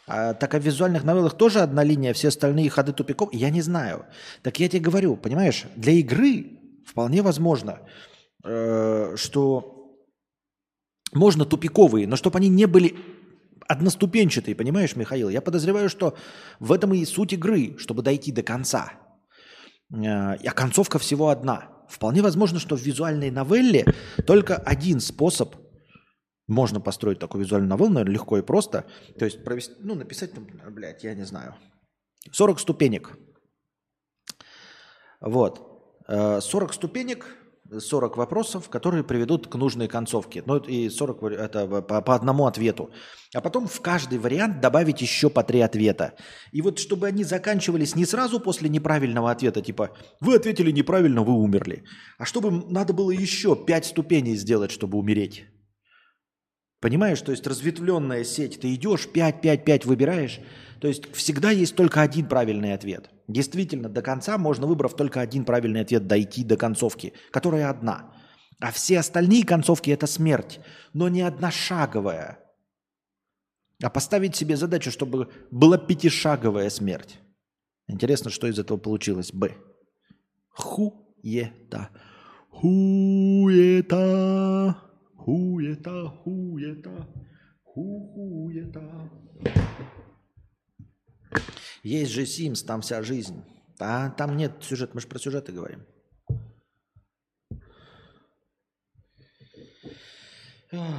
А, так в визуальных новеллах тоже одна линия, все остальные ходы тупиков? Я не знаю. Так я тебе говорю, понимаешь, для игры вполне возможно, э, что можно тупиковые, но чтобы они не были одноступенчатый, понимаешь, Михаил? Я подозреваю, что в этом и суть игры, чтобы дойти до конца. Э, а концовка всего одна. Вполне возможно, что в визуальной новелле только один способ можно построить такую визуальную новеллу, наверное, легко и просто. То есть провести, ну, написать, там, блядь, я не знаю, 40 ступенек. Вот. 40 э, ступенек 40 вопросов, которые приведут к нужной концовке. Ну и 40 это по, по одному ответу. А потом в каждый вариант добавить еще по три ответа. И вот чтобы они заканчивались не сразу после неправильного ответа, типа «Вы ответили неправильно, вы умерли», а чтобы надо было еще пять ступеней сделать, чтобы умереть. Понимаешь, то есть разветвленная сеть. Ты идешь, 5, 5, 5 выбираешь. То есть всегда есть только один правильный ответ. Действительно, до конца можно, выбрав только один правильный ответ, дойти до концовки, которая одна. А все остальные концовки – это смерть, но не одна шаговая. А поставить себе задачу, чтобы была пятишаговая смерть. Интересно, что из этого получилось. Б. Хуета. Хуета. Хуета, хуета, хуета. Есть же Sims, там вся жизнь. А там нет сюжета, мы же про сюжеты говорим. Ugh.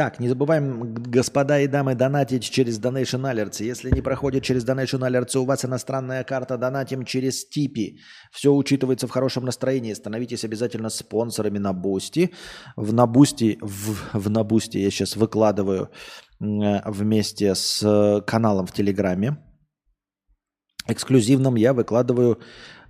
Так, не забываем, господа и дамы, донатить через Donation Alerts. Если не проходит через Donation Alerts, у вас иностранная карта, донатим через Tipeee. Все учитывается в хорошем настроении. Становитесь обязательно спонсорами на Boosty. В, на Boosty, в, в, на Boosty я сейчас выкладываю вместе с каналом в Телеграме. Эксклюзивным я выкладываю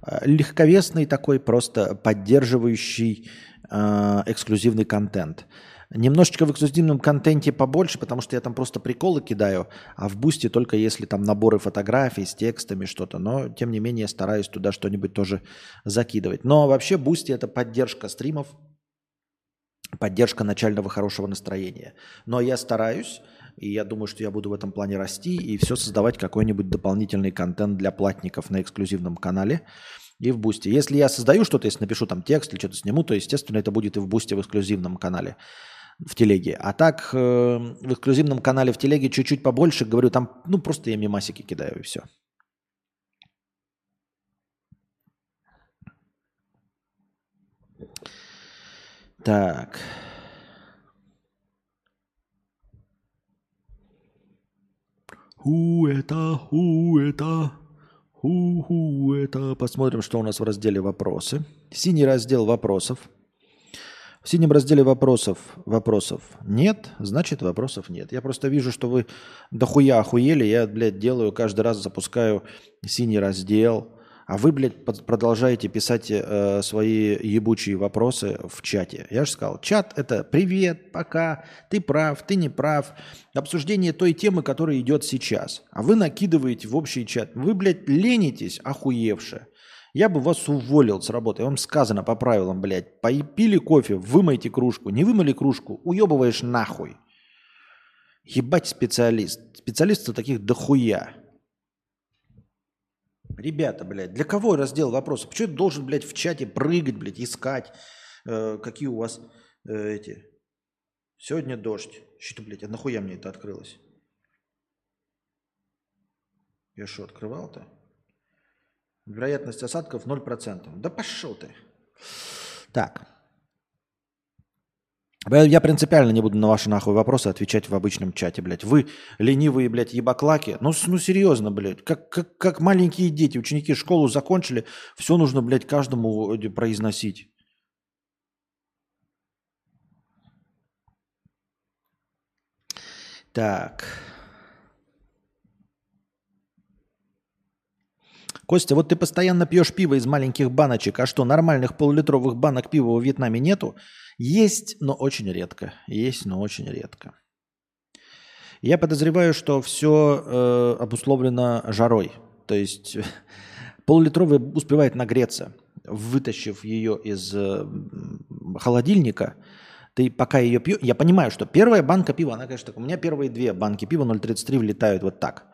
э, легковесный такой, просто поддерживающий э, эксклюзивный контент. Немножечко в эксклюзивном контенте побольше, потому что я там просто приколы кидаю, а в Boosty только если там наборы фотографий с текстами что-то. Но, тем не менее, стараюсь туда что-нибудь тоже закидывать. Но вообще Boosty это поддержка стримов, поддержка начального хорошего настроения. Но я стараюсь, и я думаю, что я буду в этом плане расти и все создавать какой-нибудь дополнительный контент для платников на эксклюзивном канале и в Бусте. Если я создаю что-то, если напишу там текст или что-то сниму, то, естественно, это будет и в Бусте в эксклюзивном канале в телеге. А так э, в эксклюзивном канале в телеге чуть-чуть побольше, говорю, там, ну, просто я мимасики кидаю и все. Так. Ху это, ху это, ху ху это. Посмотрим, что у нас в разделе вопросы. Синий раздел вопросов. В синем разделе вопросов вопросов нет, значит вопросов нет. Я просто вижу, что вы дохуя охуели. Я, блядь, делаю каждый раз, запускаю синий раздел. А вы, блядь, продолжаете писать э, свои ебучие вопросы в чате. Я же сказал, чат это привет, пока, ты прав, ты не прав. Обсуждение той темы, которая идет сейчас. А вы накидываете в общий чат. Вы, блядь, ленитесь, охуевшие. Я бы вас уволил с работы. Вам сказано по правилам, блядь. Пили кофе, вымойте кружку. Не вымыли кружку, уебываешь нахуй. Ебать специалист. Специалистов таких дохуя. Ребята, блядь, для кого раздел вопросов? Почему я должен, блядь, в чате прыгать, блядь, искать, э, какие у вас э, эти... Сегодня дождь. Что, блядь, а нахуя мне это открылось? Я что, открывал-то? Вероятность осадков 0%. Да пошел ты. Так. Я принципиально не буду на ваши нахуй вопросы отвечать в обычном чате, блядь. Вы ленивые, блядь, ебаклаки. Ну, ну серьезно, блядь. Как, как, как маленькие дети, ученики школу закончили, все нужно, блядь, каждому э, произносить. Так. Костя, вот ты постоянно пьешь пиво из маленьких баночек, а что, нормальных полулитровых банок пива в Вьетнаме нету? Есть, но очень редко. Есть, но очень редко. Я подозреваю, что все э, обусловлено жарой. То есть полулитровая успевает нагреться. Вытащив ее из э, холодильника, ты пока ее пьешь... Я понимаю, что первая банка пива, она, конечно, так, у меня первые две банки пива 0,33 влетают вот так.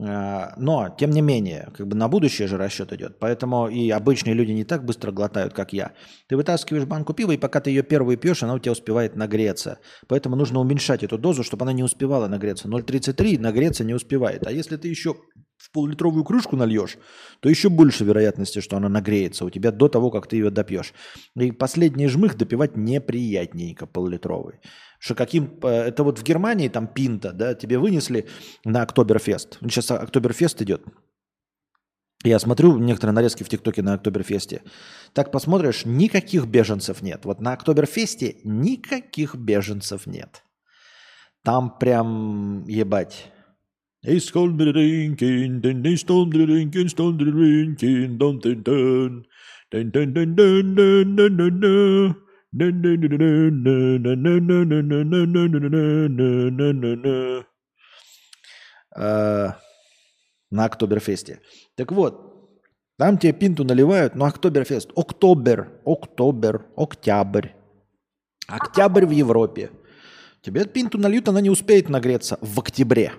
А, но, тем не менее, как бы на будущее же расчет идет. Поэтому и обычные люди не так быстро глотают, как я. Ты вытаскиваешь банку пива, и пока ты ее первую пьешь, она у тебя успевает нагреться. Поэтому нужно уменьшать эту дозу, чтобы она не успевала нагреться. 0,33 нагреться не успевает. А если ты еще в полулитровую кружку нальешь, то еще больше вероятности, что она нагреется у тебя до того, как ты ее допьешь. И последний жмых допивать неприятненько полулитровый. Что каким... Э, это вот в Германии там пинта, да, тебе вынесли на Октоберфест. Сейчас Октоберфест идет. Я смотрю некоторые нарезки в ТикТоке на Октоберфесте. Так посмотришь, никаких беженцев нет. Вот на Октоберфесте никаких беженцев нет. Там прям ебать. На Октоберфесте. Так вот, там тебе пинту наливают, но Октоберфест, Октобер, Октобер, Октябрь. Октябрь в Европе. Тебе пинту нальют, она не успеет нагреться в октябре.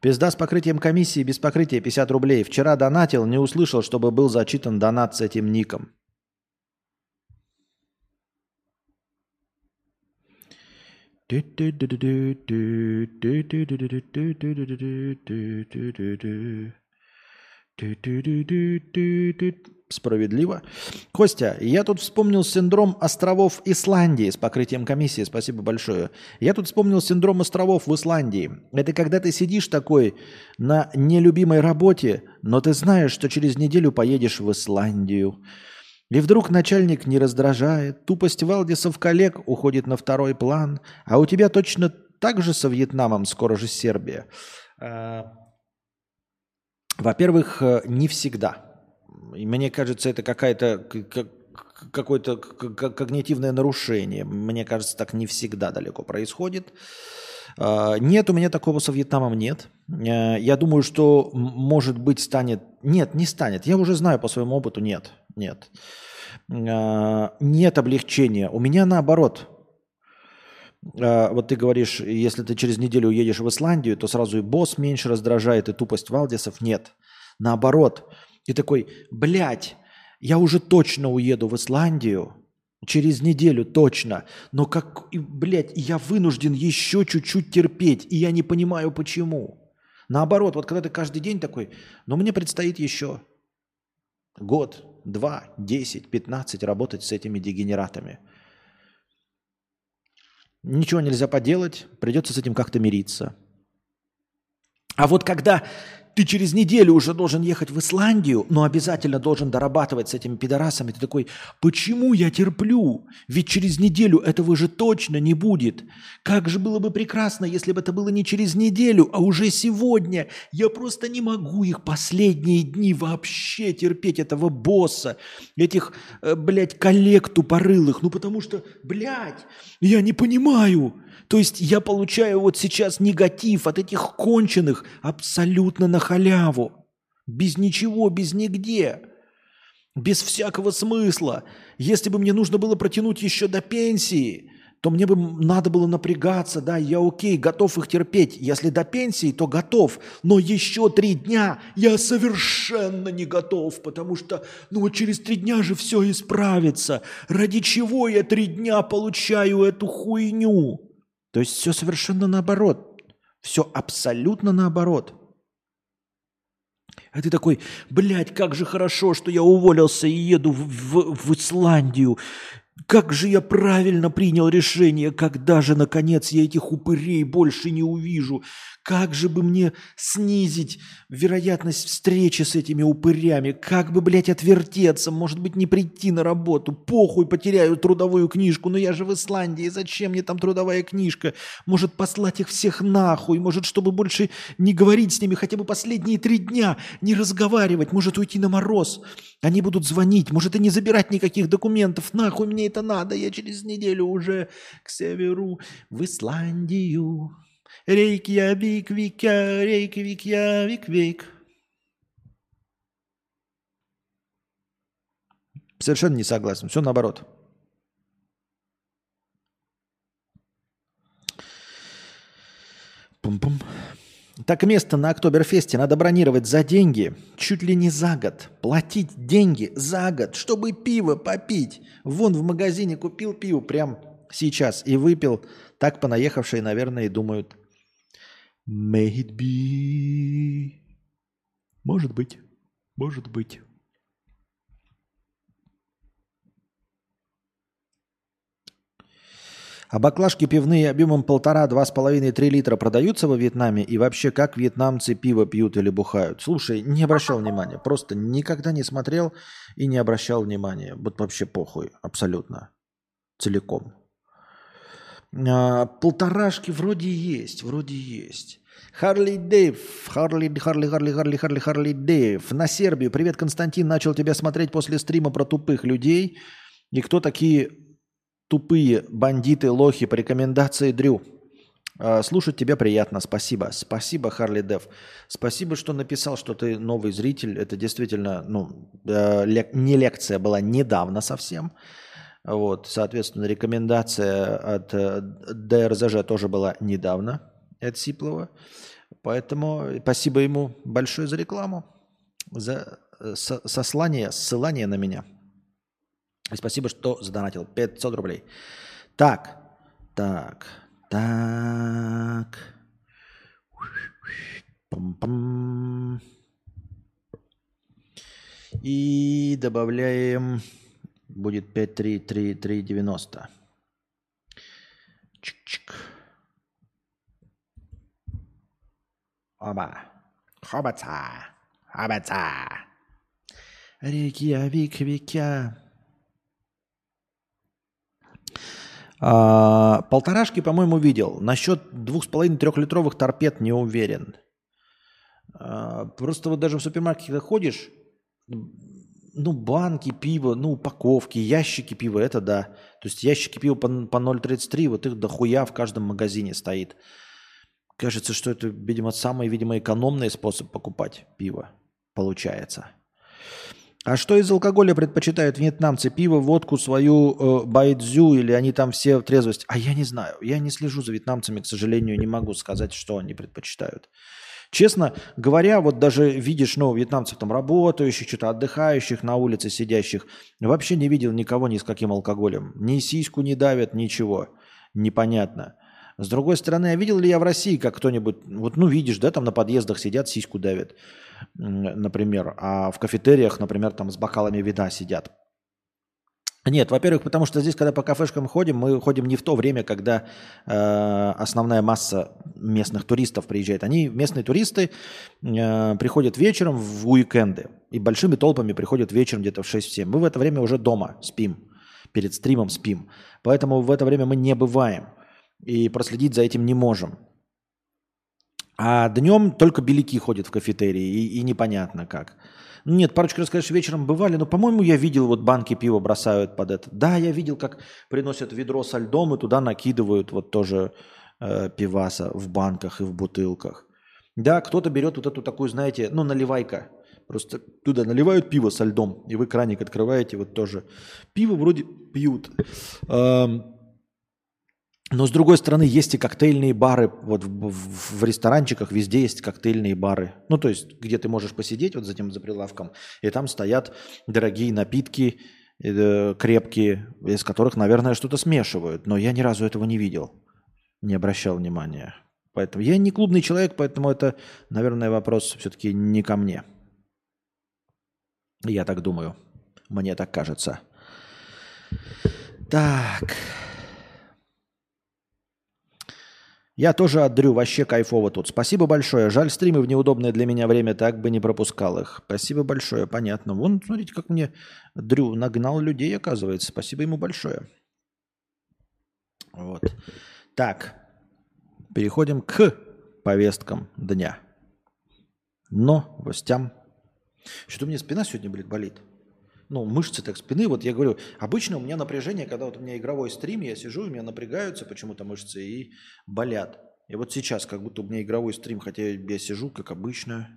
Пизда с покрытием комиссии без покрытия 50 рублей. Вчера донатил, не услышал, чтобы был зачитан донат с этим ником. Справедливо. Костя, я тут вспомнил синдром островов Исландии с покрытием комиссии. Спасибо большое. Я тут вспомнил синдром островов в Исландии. Это когда ты сидишь такой на нелюбимой работе, но ты знаешь, что через неделю поедешь в Исландию. И вдруг начальник не раздражает, тупость Валдисов коллег уходит на второй план, а у тебя точно так же со Вьетнамом, скоро же Сербия. Во-первых, не всегда – И мне кажется, это какая-то какое-то когнитивное нарушение. Мне кажется, так не всегда далеко происходит. А, нет, у меня такого со Вьетнамом нет. Э, я думаю, что, может быть, станет... Нет, не станет. Я уже знаю по своему опыту, нет. Нет. А, нет облегчения. У меня наоборот. А, вот ты говоришь, если ты через неделю уедешь в Исландию, то сразу и босс меньше раздражает, и тупость Валдисов. Нет. Наоборот. И такой, блядь, я уже точно уеду в Исландию, через неделю точно, но как, блядь, я вынужден еще чуть-чуть терпеть, и я не понимаю почему. Наоборот, вот когда ты каждый день такой, но мне предстоит еще год, два, десять, пятнадцать работать с этими дегенератами. Ничего нельзя поделать, придется с этим как-то мириться. А вот когда ты через неделю уже должен ехать в Исландию, но обязательно должен дорабатывать с этими пидорасами. Ты такой, почему я терплю? Ведь через неделю этого же точно не будет. Как же было бы прекрасно, если бы это было не через неделю, а уже сегодня. Я просто не могу их последние дни вообще терпеть, этого босса, этих, э, блядь, коллег тупорылых. Ну потому что, блядь, я не понимаю. То есть я получаю вот сейчас негатив от этих конченых абсолютно на халяву. Без ничего, без нигде. Без всякого смысла. Если бы мне нужно было протянуть еще до пенсии, то мне бы надо было напрягаться, да, я окей, готов их терпеть. Если до пенсии, то готов. Но еще три дня я совершенно не готов, потому что, ну, через три дня же все исправится. Ради чего я три дня получаю эту хуйню? То есть все совершенно наоборот. Все абсолютно наоборот. А ты такой, блядь, как же хорошо, что я уволился и еду в, в, в Исландию. Как же я правильно принял решение, когда же, наконец, я этих упырей больше не увижу. Как же бы мне снизить вероятность встречи с этими упырями? Как бы, блядь, отвертеться? Может быть, не прийти на работу? Похуй, потеряю трудовую книжку. Но я же в Исландии. Зачем мне там трудовая книжка? Может, послать их всех нахуй? Может, чтобы больше не говорить с ними хотя бы последние три дня? Не разговаривать? Может, уйти на мороз? Они будут звонить. Может, и не забирать никаких документов. Нахуй мне это надо? Я через неделю уже к северу в Исландию. Рейкьявик, Викя, Рейкьявик, Явик, Вик. Совершенно не согласен. Все наоборот. Пум-пум. Так место на Октоберфесте надо бронировать за деньги, чуть ли не за год. Платить деньги за год, чтобы пиво попить. Вон в магазине купил пиво прям сейчас и выпил. Так понаехавшие, наверное, и думают, May it be. Может быть. Может быть. А баклажки пивные объемом полтора-два с половиной-три литра продаются во Вьетнаме? И вообще, как вьетнамцы пиво пьют или бухают? Слушай, не обращал внимания. Просто никогда не смотрел и не обращал внимания. Вот вообще похуй. Абсолютно. Целиком. А, полторашки вроде есть. Вроде есть. Харли Дэйв, Харли, Харли, Харли, Харли, Харли, Харли Дэйв. На Сербию. Привет, Константин. Начал тебя смотреть после стрима про тупых людей. И кто такие тупые бандиты, лохи по рекомендации Дрю? А, слушать тебя приятно, спасибо. Спасибо, Харли Дев. Спасибо, что написал, что ты новый зритель. Это действительно, ну, э, не лекция была недавно совсем. Вот, соответственно, рекомендация от э, ДРЗЖ тоже была недавно, от Сиплова. Поэтому спасибо ему большое за рекламу, за э, сослание, ссылание на меня. И спасибо, что задонатил 500 рублей. Так, так, так. И добавляем, будет 53390. Чик-чик. Оба. Хобаца. Хобаца. Рейкьявик, Викя. А, полторашки, по-моему, видел. Насчет двух с половиной трехлитровых торпед не уверен. А, просто вот даже в супермаркете ходишь, ну, банки пива, ну, упаковки, ящики пива, это да. То есть ящики пива по, по 0,33, вот их дохуя в каждом магазине стоит. Кажется, что это, видимо, самый, видимо, экономный способ покупать пиво, получается. А что из алкоголя предпочитают вьетнамцы? Пиво, водку, свою э, байдзю или они там все в трезвость? А я не знаю. Я не слежу за вьетнамцами, к сожалению, не могу сказать, что они предпочитают. Честно говоря, вот даже видишь, ну, вьетнамцев там работающих, что-то отдыхающих на улице сидящих, вообще не видел никого ни с каким алкоголем. Ни сиську не давят, ничего. Непонятно. С другой стороны, а видел ли я в России, как кто-нибудь, вот, ну, видишь, да, там на подъездах сидят, сиську давят, например, а в кафетериях, например, там с бокалами вида сидят. Нет, во-первых, потому что здесь, когда по кафешкам ходим, мы ходим не в то время, когда э, основная масса местных туристов приезжает. Они, местные туристы, э, приходят вечером в уикенды и большими толпами приходят вечером где-то в 6-7. Мы в это время уже дома спим, перед стримом спим. Поэтому в это время мы не бываем и проследить за этим не можем. А днем только беляки ходят в кафетерии, и, и непонятно как. Нет, парочку раз, конечно, вечером бывали, но, по-моему, я видел, вот банки пива бросают под это. Да, я видел, как приносят ведро со льдом и туда накидывают вот тоже э, пиваса в банках и в бутылках. Да, кто-то берет вот эту такую, знаете, ну, наливайка. Просто туда наливают пиво со льдом, и вы краник открываете, вот тоже. Пиво вроде пьют. Эм, но с другой стороны, есть и коктейльные бары. Вот в, в, в ресторанчиках везде есть коктейльные бары. Ну, то есть, где ты можешь посидеть вот за этим за прилавком, и там стоят дорогие напитки, э, крепкие, из которых, наверное, что-то смешивают. Но я ни разу этого не видел, не обращал внимания. Поэтому я не клубный человек, поэтому это, наверное, вопрос все-таки не ко мне. Я так думаю. Мне так кажется. Так. Я тоже от Дрю, вообще кайфово тут. Спасибо большое. Жаль, стримы в неудобное для меня время, так бы не пропускал их. Спасибо большое, понятно. Вон, смотрите, как мне Дрю нагнал людей, оказывается. Спасибо ему большое. Вот. Так, переходим к повесткам дня. Но, гостям. Что-то у меня спина сегодня, блин, болит ну, мышцы так спины. Вот я говорю, обычно у меня напряжение, когда вот у меня игровой стрим, я сижу, у меня напрягаются почему-то мышцы и болят. И вот сейчас, как будто у меня игровой стрим, хотя я сижу, как обычно,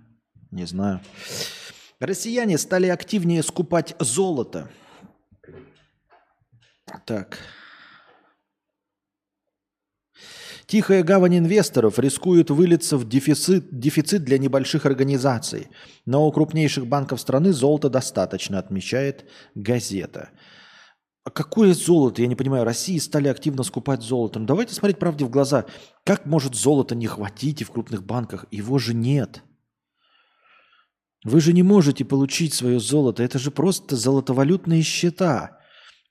не знаю. Россияне стали активнее скупать золото. Так. Тихая гавань инвесторов рискует вылиться в дефицит, дефицит для небольших организаций. Но у крупнейших банков страны золота достаточно, отмечает газета. А какое золото? Я не понимаю. России стали активно скупать золото. Ну, давайте смотреть правде в глаза. Как может золото не хватить и в крупных банках? Его же нет. Вы же не можете получить свое золото. Это же просто золотовалютные счета.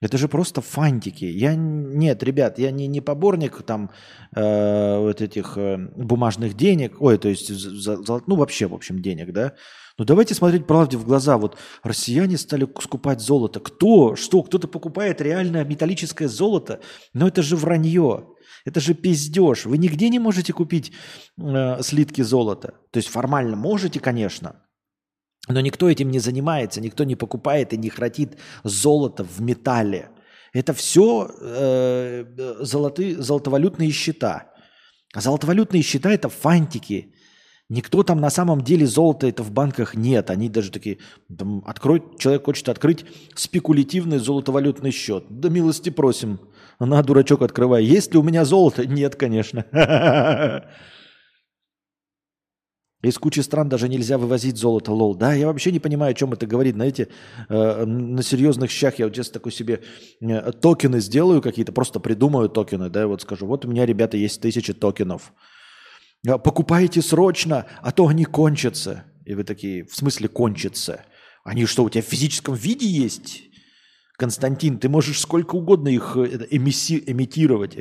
Это же просто фантики. Я нет, ребят, я не, не поборник там э, вот этих э, бумажных денег, ой, то есть за, ну вообще, в общем, денег, да. Но давайте смотреть правде в глаза. Вот россияне стали скупать золото. Кто? Что? Кто-то покупает реальное металлическое золото? Но это же вранье. Это же пиздеж. Вы нигде не можете купить э, слитки золота. То есть формально можете, конечно, но никто этим не занимается, никто не покупает и не хранит золото в металле. Это все э, золотые, золотовалютные счета. А золотовалютные счета – это фантики. Никто там на самом деле золота это в банках нет. Они даже такие, там, открой, человек хочет открыть спекулятивный золотовалютный счет. Да милости просим. На, дурачок, открывай. Есть ли у меня золото? Нет, конечно. Из кучи стран даже нельзя вывозить золото, лол. Да, я вообще не понимаю, о чем это говорит. Знаете, э, на серьезных щах я вот сейчас такой себе э, токены сделаю какие-то, просто придумаю токены, да, вот скажу, вот у меня, ребята, есть тысячи токенов. «А, покупайте срочно, а то они кончатся. И вы такие, в смысле кончатся? Они что, у тебя в физическом виде есть? Константин, ты можешь сколько угодно их э, эмисси, эмитировать.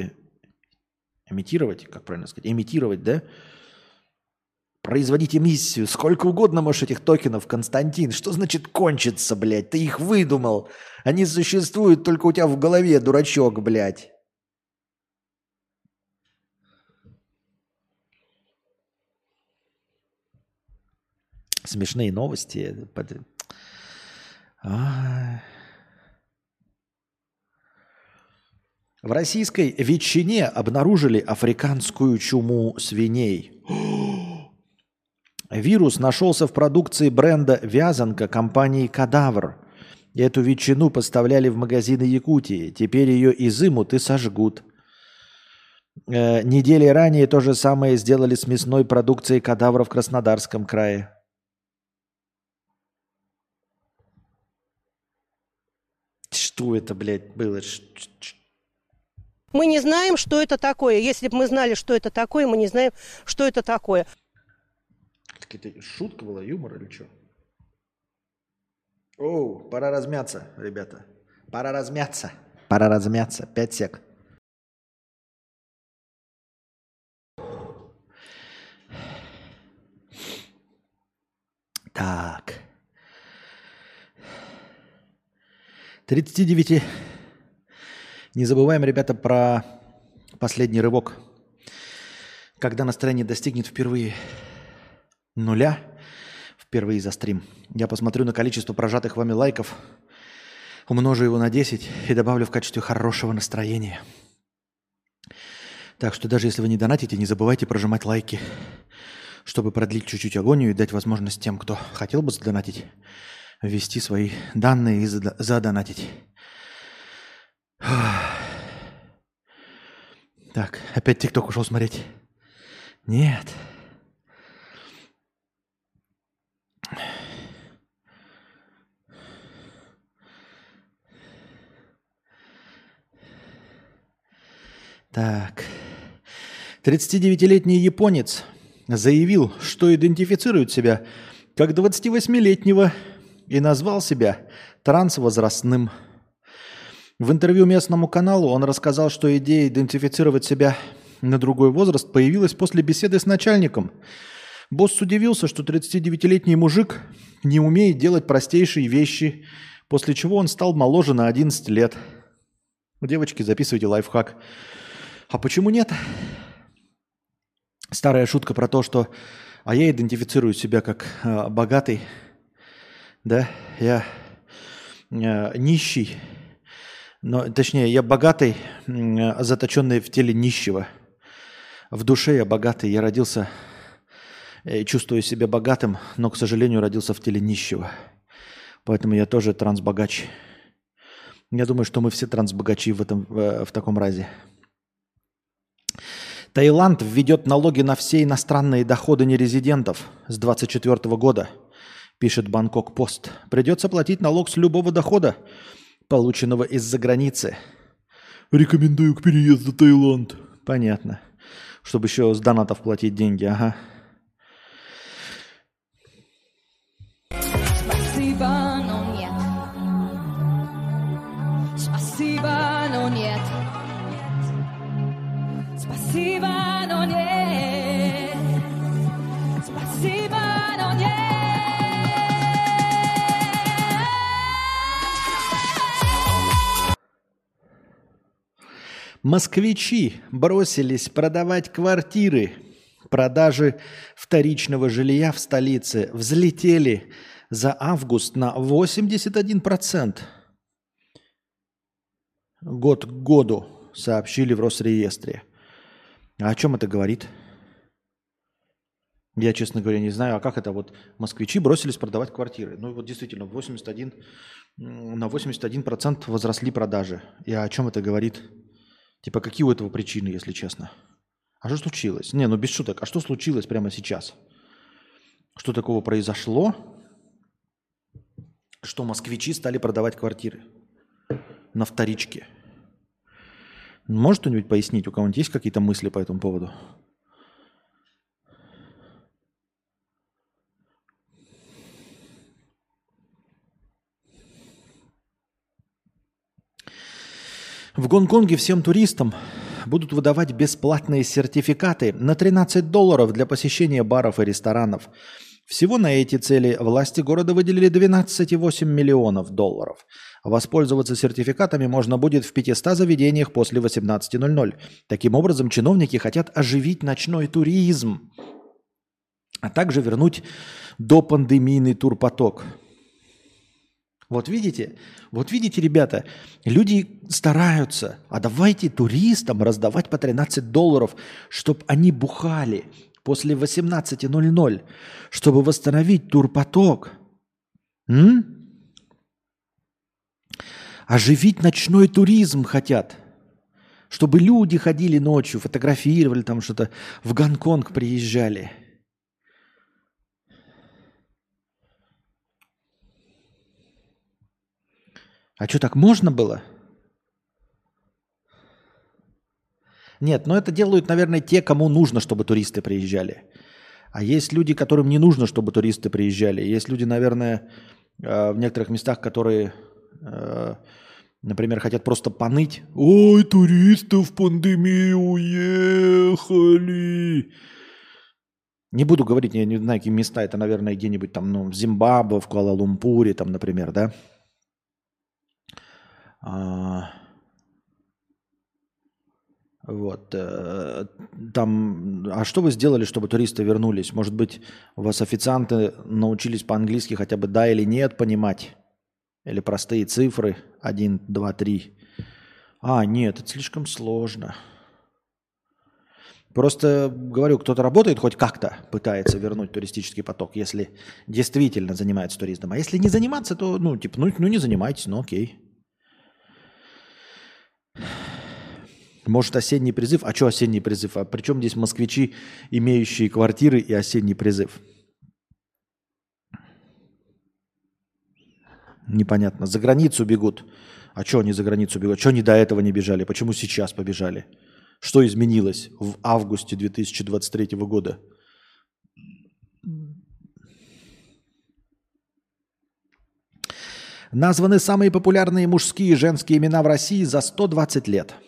Эмитировать, как правильно сказать? Эмитировать, да? Производить эмиссию. Сколько угодно можешь этих токенов, Константин. Что значит кончится, блядь? Ты их выдумал. Они существуют только у тебя в голове, дурачок, блядь. Смешные новости. В российской ветчине обнаружили африканскую чуму свиней. Вирус нашелся в продукции бренда «Вязанка» компании «Кадавр». Эту ветчину поставляли в магазины Якутии. Теперь ее изымут и сожгут. Э, недели ранее то же самое сделали с мясной продукцией кадавра в Краснодарском крае. Что это, блядь, было? Мы не знаем, что это такое. Если бы мы знали, что это такое, мы не знаем, что это такое. Это шутка была, юмор или что? О, пора размяться, ребята. Пора размяться. Пора размяться. Пять сек. Так. 39. Не забываем, ребята, про последний рывок. Когда настроение достигнет впервые нуля, впервые за стрим, я посмотрю на количество прожатых вами лайков, умножу его на 10 и добавлю в качестве хорошего настроения. Так что даже если вы не донатите, не забывайте прожимать лайки чтобы продлить чуть-чуть агонию и дать возможность тем, кто хотел бы задонатить, ввести свои данные и задонатить. Так, опять ТикТок ушел смотреть. Нет. Так. 39-летний японец заявил, что идентифицирует себя как 28-летнего и назвал себя трансвозрастным. В интервью местному каналу он рассказал, что идея идентифицировать себя на другой возраст появилась после беседы с начальником. Босс удивился, что 39-летний мужик не умеет делать простейшие вещи, после чего он стал моложе на 11 лет. Девочки, записывайте лайфхак. А почему нет? старая шутка про то, что а я идентифицирую себя как э, богатый, да, я э, нищий, но, точнее, я богатый, э, заточенный в теле нищего. В душе я богатый, я родился и чувствую себя богатым, но, к сожалению, родился в теле нищего. Поэтому я тоже трансбогач. Я думаю, что мы все трансбогачи в, этом, в, в таком разе. Таиланд введет налоги на все иностранные доходы нерезидентов с 2024 года, пишет Бангкок Пост. Придется платить налог с любого дохода, полученного из-за границы. Рекомендую к переезду в Таиланд. Понятно. Чтобы еще с донатов платить деньги, ага. Москвичи бросились продавать квартиры. Продажи вторичного жилья в столице взлетели за август на 81%. Год к году, сообщили в Росреестре. А о чем это говорит? Я, честно говоря, не знаю, а как это вот москвичи бросились продавать квартиры. Ну вот действительно, 81, на 81% возросли продажи. И о чем это говорит? Типа, какие у этого причины, если честно? А что случилось? Не, ну без шуток. А что случилось прямо сейчас? Что такого произошло, что москвичи стали продавать квартиры на вторичке? Может кто-нибудь пояснить? У кого-нибудь есть какие-то мысли по этому поводу? В Гонконге всем туристам будут выдавать бесплатные сертификаты на 13 долларов для посещения баров и ресторанов. Всего на эти цели власти города выделили 12,8 миллионов долларов. Воспользоваться сертификатами можно будет в 500 заведениях после 18.00. Таким образом, чиновники хотят оживить ночной туризм, а также вернуть допандемийный турпоток. Вот видите, вот видите, ребята, люди стараются, а давайте туристам раздавать по 13 долларов, чтобы они бухали после 18.00, чтобы восстановить турпоток. М? Оживить ночной туризм хотят. Чтобы люди ходили ночью, фотографировали там что-то, в Гонконг приезжали – А что, так можно было? Нет, но это делают, наверное, те, кому нужно, чтобы туристы приезжали. А есть люди, которым не нужно, чтобы туристы приезжали. Есть люди, наверное, э, в некоторых местах, которые, э, например, хотят просто поныть. Ой, туристы в пандемию уехали. Не буду говорить, я не знаю, какие места. Это, наверное, где-нибудь там, ну, в Зимбабве, в Куала-Лумпуре, там, например, да. А, вот. Э, там, а что вы сделали, чтобы туристы вернулись? Может быть, у вас официанты научились по-английски хотя бы да или нет понимать? Или простые цифры 1, 2, 3? А, нет, это слишком сложно. Просто говорю, кто-то работает хоть как-то, пытается вернуть туристический поток, если действительно занимается туризмом. А если не заниматься, то, ну, типа, ну, ну не занимайтесь, ну окей. Может, осенний призыв? А что осенний призыв? А при чем здесь москвичи, имеющие квартиры и осенний призыв? Непонятно. За границу бегут. А что они за границу бегут? Что они до этого не бежали? Почему сейчас побежали? Что изменилось в августе 2023 года? Названы самые популярные мужские и женские имена в России за 120 лет –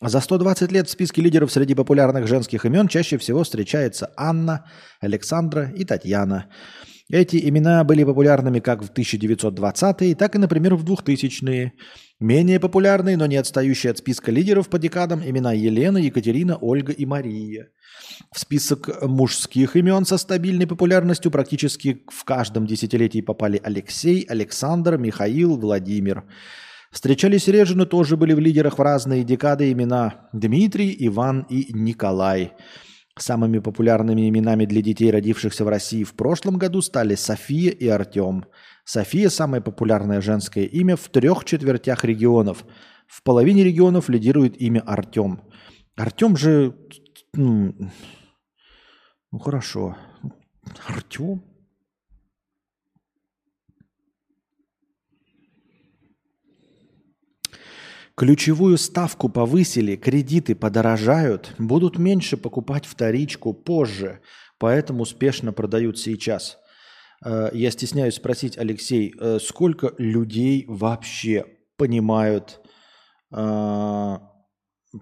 за 120 лет в списке лидеров среди популярных женских имен чаще всего встречается Анна, Александра и Татьяна. Эти имена были популярными как в 1920-е, так и, например, в 2000-е. Менее популярные, но не отстающие от списка лидеров по декадам имена Елена, Екатерина, Ольга и Мария. В список мужских имен со стабильной популярностью практически в каждом десятилетии попали Алексей, Александр, Михаил, Владимир. Встречались реже, но тоже были в лидерах в разные декады имена Дмитрий, Иван и Николай. Самыми популярными именами для детей, родившихся в России в прошлом году, стали София и Артем. София – самое популярное женское имя в трех четвертях регионов. В половине регионов лидирует имя Артем. Артем же... Ну, ну хорошо. Артем? Ключевую ставку повысили, кредиты подорожают, будут меньше покупать вторичку позже, поэтому успешно продают сейчас. Э, я стесняюсь спросить, Алексей, э, сколько людей вообще понимают э,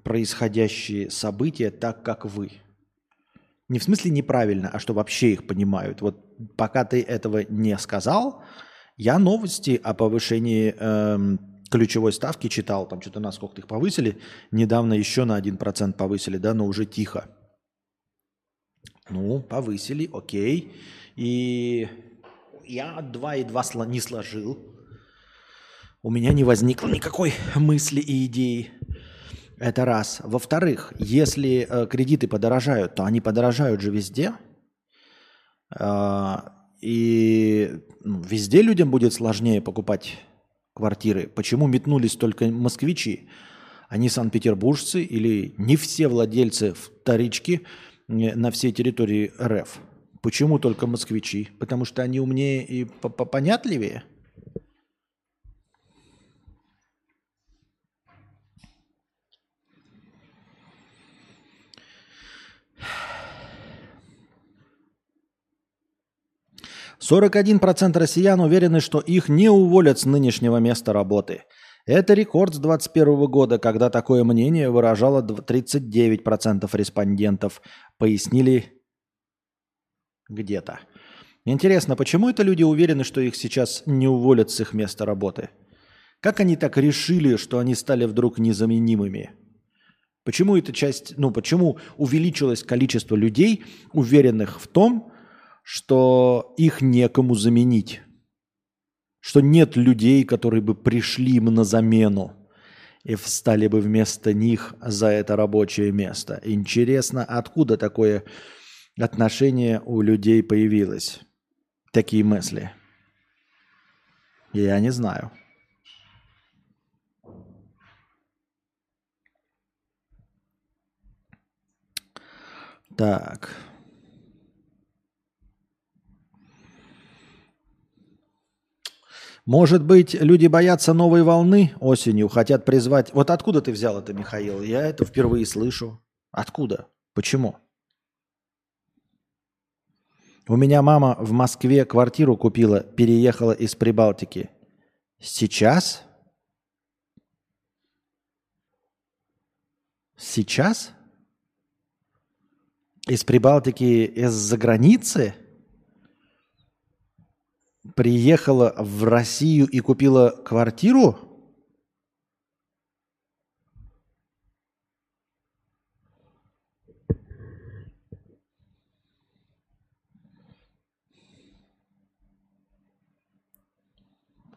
происходящие события так, как вы? Не в смысле неправильно, а что вообще их понимают. Вот пока ты этого не сказал, я новости о повышении эм, ключевой ставки читал, там что-то на сколько их повысили, недавно еще на 1% повысили, да, но уже тихо. Ну, повысили, окей. И я 2 и 2 не сложил. У меня не возникло никакой мысли и идеи. Это раз. Во-вторых, если э, кредиты подорожают, то они подорожают же везде. Э, и ну, везде людям будет сложнее покупать квартиры. Почему метнулись только москвичи, а не санкт-петербуржцы или не все владельцы вторички на всей территории РФ? Почему только москвичи? Потому что они умнее и понятливее? 41% россиян уверены, что их не уволят с нынешнего места работы. Это рекорд с 2021 года, когда такое мнение выражало 39% респондентов, пояснили где-то. Интересно, почему это люди уверены, что их сейчас не уволят с их места работы? Как они так решили, что они стали вдруг незаменимыми? Почему эта часть, ну почему увеличилось количество людей, уверенных в том, что их некому заменить. Что нет людей, которые бы пришли им на замену и встали бы вместо них за это рабочее место. Интересно, откуда такое отношение у людей появилось? Такие мысли. Я не знаю. Так. Может быть, люди боятся новой волны осенью, хотят призвать... Вот откуда ты взял это, Михаил? Я это впервые слышу. Откуда? Почему? У меня мама в Москве квартиру купила, переехала из Прибалтики. Сейчас? Сейчас? Из Прибалтики, из-за границы? Приехала в Россию и купила квартиру?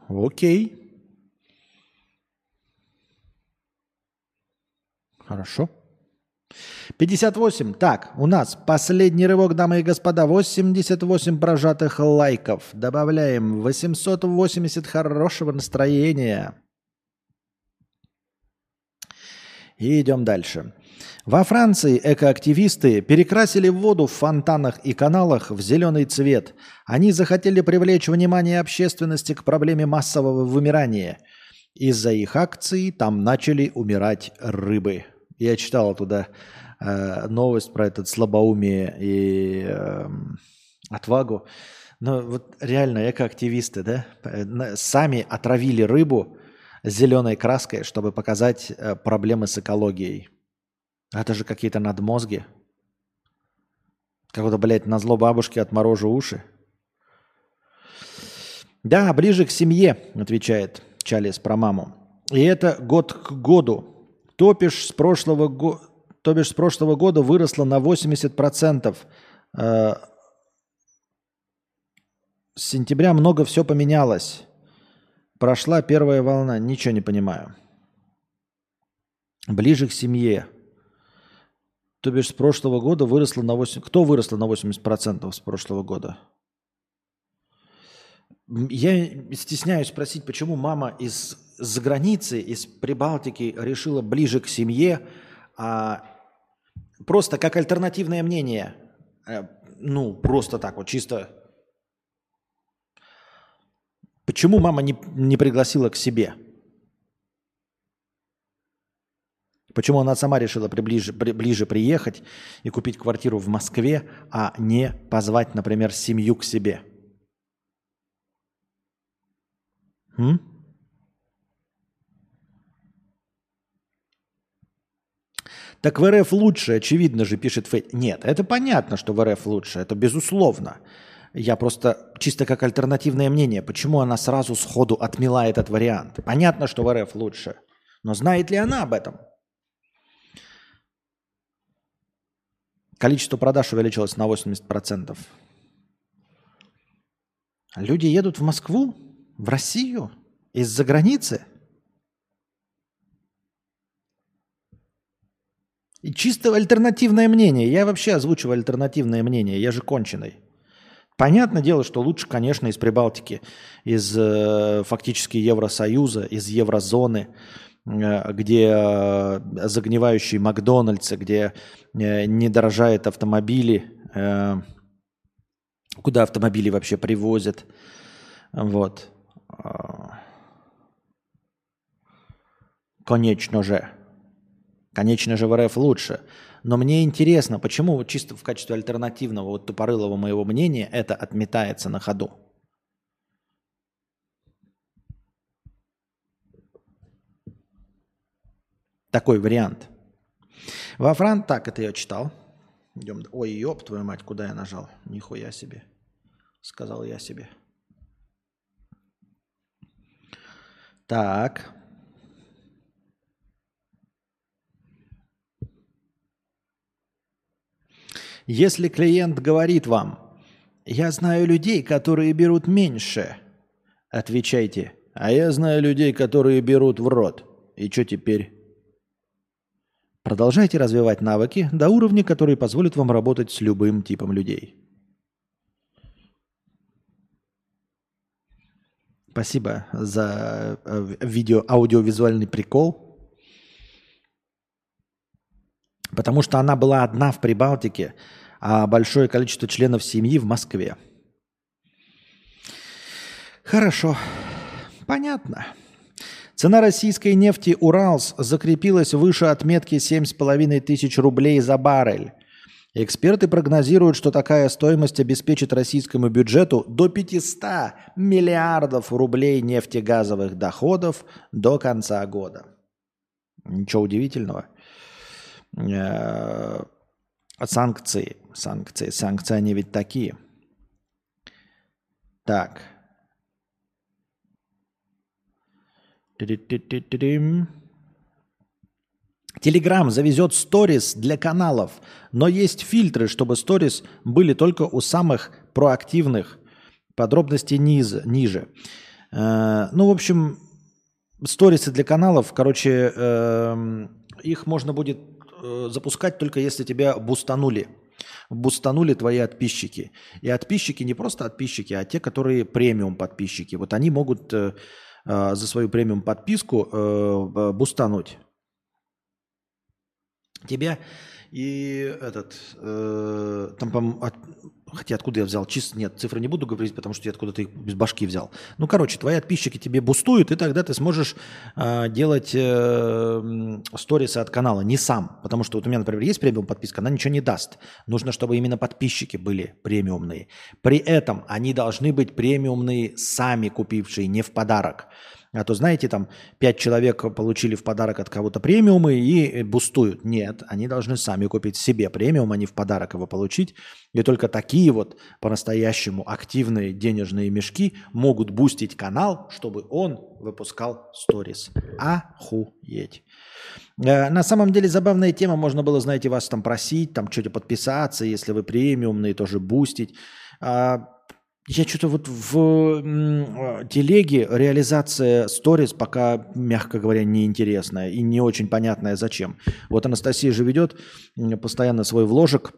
Окей. Хорошо. 58. Так, у нас последний рывок, дамы и господа. 88 прожатых лайков. Добавляем 880 хорошего настроения. И идем дальше. Во Франции экоактивисты перекрасили воду в фонтанах и каналах в зеленый цвет. Они захотели привлечь внимание общественности к проблеме массового вымирания. Из-за их акции там начали умирать рыбы. Я читал туда э, новость про этот слабоумие и э, отвагу. Но вот реально экоактивисты, да, сами отравили рыбу зеленой краской, чтобы показать э, проблемы с экологией. Это же какие-то надмозги. Как-то, блядь, на зло бабушки отморожу уши. Да, ближе к семье, отвечает Чалис про маму. И это год к году. Топиш с прошлого, го... то бишь с прошлого года выросла на 80%. Э, с сентября много все поменялось. Прошла первая волна. Ничего не понимаю. Ближе к семье. То бишь с прошлого года выросла на 8... Кто выросла на 80% с прошлого года? Я стесняюсь спросить, почему мама из за границы, из Прибалтики решила ближе к семье, а просто как альтернативное мнение, э, ну, просто так вот, чисто. Почему мама не, не пригласила к себе? Почему она сама решила приближе, при, ближе приехать и купить квартиру в Москве, а не позвать, например, семью к себе? М? Так в РФ лучше, очевидно же, пишет Фейт. Нет, это понятно, что в РФ лучше, это безусловно. Я просто чисто как альтернативное мнение, почему она сразу сходу отмела этот вариант. Понятно, что в РФ лучше, но знает ли она об этом? Количество продаж увеличилось на 80%. Люди едут в Москву, в Россию, из-за границы – Чисто альтернативное мнение. Я вообще озвучиваю альтернативное мнение. Я же конченый. Понятное дело, что лучше, конечно, из Прибалтики, из э, фактически Евросоюза, из еврозоны, э, где э, загнивающие Макдональдсы, где э, не дорожают автомобили, э, куда автомобили вообще привозят. Вот. Конечно же. Конечно же, в РФ лучше. Но мне интересно, почему чисто в качестве альтернативного вот тупорылого моего мнения это отметается на ходу. Такой вариант. Во Фран... Так, это я читал. Идем. Ой, ёб твою мать, куда я нажал? Нихуя себе. Сказал я себе. Так. Если клиент говорит вам, я знаю людей, которые берут меньше, Отвечайте. А я знаю людей, которые берут в рот. И что теперь? Продолжайте развивать навыки до уровня, который позволит вам работать с любым типом людей. Спасибо за э, видео, аудиовизуальный прикол. Потому что она была одна в Прибалтике, а большое количество членов семьи в Москве. Хорошо. Понятно. Цена российской нефти «Уралс» закрепилась выше отметки 7,5 тысяч рублей за баррель. Эксперты прогнозируют, что такая стоимость обеспечит российскому бюджету до 500 миллиардов рублей нефтегазовых доходов до конца года. Ничего удивительного. Э, санкции, санкции, санкции, они ведь такие. Так. Телеграм завезет сторис для каналов, но есть фильтры, чтобы сторис были только у самых проактивных. Подробности низ, ниже. Э, ну, в общем, сторисы для каналов, короче, э, их можно будет запускать только если тебя бустанули. Бустанули твои подписчики. И подписчики не просто подписчики, а те, которые премиум подписчики. Вот они могут э, э, за свою премиум подписку э, бустануть тебя и этот, э, там, от, хотя откуда я взял, чисто нет, цифры не буду говорить, потому что я откуда-то их без башки взял. Ну, короче, твои подписчики тебе бустуют, и тогда ты сможешь э, делать э, сторисы от канала, не сам, потому что вот у меня, например, есть премиум подписка, она ничего не даст. Нужно, чтобы именно подписчики были премиумные. При этом они должны быть премиумные сами купившие, не в подарок. А то, знаете, там пять человек получили в подарок от кого-то премиумы и бустуют. Нет, они должны сами купить себе премиум, а не в подарок его получить. И только такие вот по-настоящему активные денежные мешки могут бустить канал, чтобы он выпускал сторис. Охуеть. Э, на самом деле забавная тема, можно было, знаете, вас там просить, там что-то подписаться, если вы премиумные, тоже бустить. А, я что-то вот в телеге реализация сторис пока, мягко говоря, неинтересная и не очень понятная зачем. Вот Анастасия же ведет постоянно свой вложек,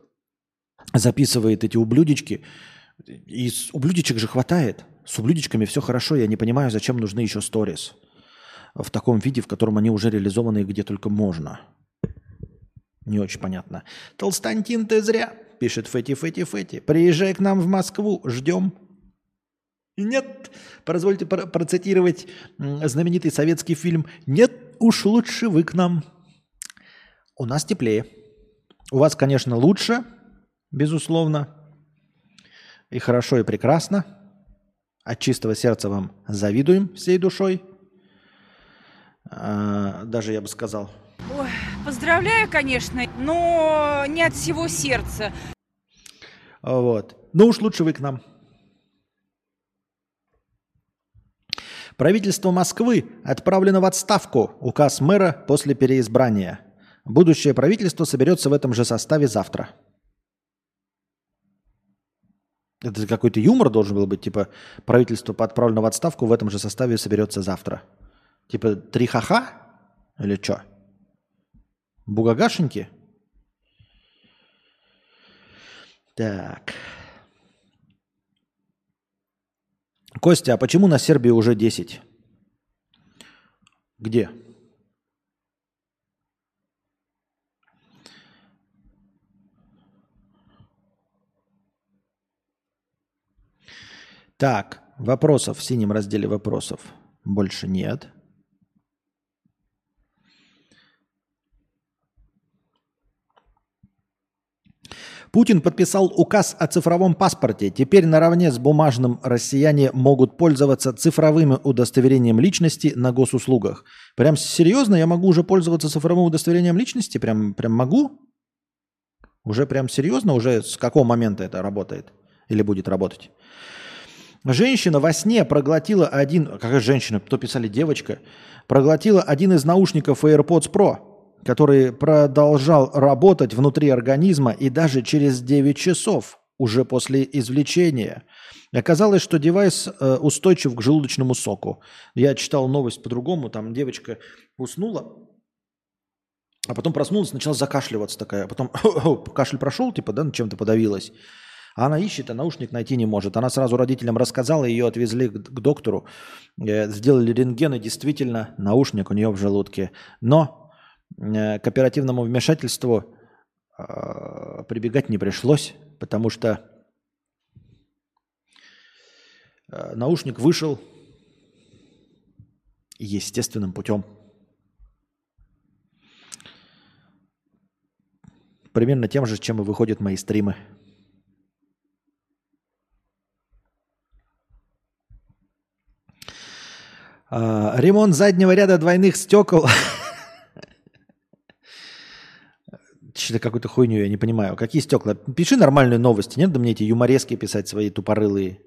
записывает эти ублюдечки. И ублюдечек же хватает. С ублюдечками все хорошо, я не понимаю, зачем нужны еще сторис. В таком виде, в котором они уже реализованы где только можно. Не очень понятно. Толстантин, ты зря пишет Фэти, Фэти, Фэти. Приезжай к нам в Москву, ждем. Нет, позвольте процитировать знаменитый советский фильм «Нет, уж лучше вы к нам». У нас теплее. У вас, конечно, лучше, безусловно. И хорошо, и прекрасно. От чистого сердца вам завидуем всей душой. А, даже я бы сказал – Ой, поздравляю, конечно, но не от всего сердца. Вот. Ну уж лучше вы к нам. Правительство Москвы отправлено в отставку. Указ мэра после переизбрания. Будущее правительство соберется в этом же составе завтра. Это какой-то юмор должен был быть, типа правительство отправлено в отставку, в этом же составе соберется завтра. Типа три ха-ха? Или что? Бугагашеньки? Так. Костя, а почему на Сербии уже 10? Где? Так, вопросов в синем разделе вопросов больше нет. Путин подписал указ о цифровом паспорте. Теперь наравне с бумажным россияне могут пользоваться цифровым удостоверением личности на госуслугах. Прям серьезно, я могу уже пользоваться цифровым удостоверением личности? Прям, прям могу? Уже прям серьезно? Уже с какого момента это работает? Или будет работать? Женщина во сне проглотила один... Какая женщина? Кто писали? Девочка. Проглотила один из наушников AirPods Pro который продолжал работать внутри организма и даже через 9 часов уже после извлечения. Оказалось, что девайс э, устойчив к желудочному соку. Я читал новость по-другому, там девочка уснула, а потом проснулась, начала закашливаться такая. Потом кашель прошел, типа, да, чем-то подавилась. А она ищет, а наушник найти не может. Она сразу родителям рассказала, ее отвезли к, к доктору, э, сделали рентген, и действительно наушник у нее в желудке. Но к оперативному вмешательству э, прибегать не пришлось, потому что э, наушник вышел естественным путем. Примерно тем же, чем и выходят мои стримы. Ремонт заднего ряда двойных стекол. Что-то какую-то хуйню я не понимаю. Какие стекла? Пиши нормальные новости. Нет да мне эти юморески писать свои тупорылые.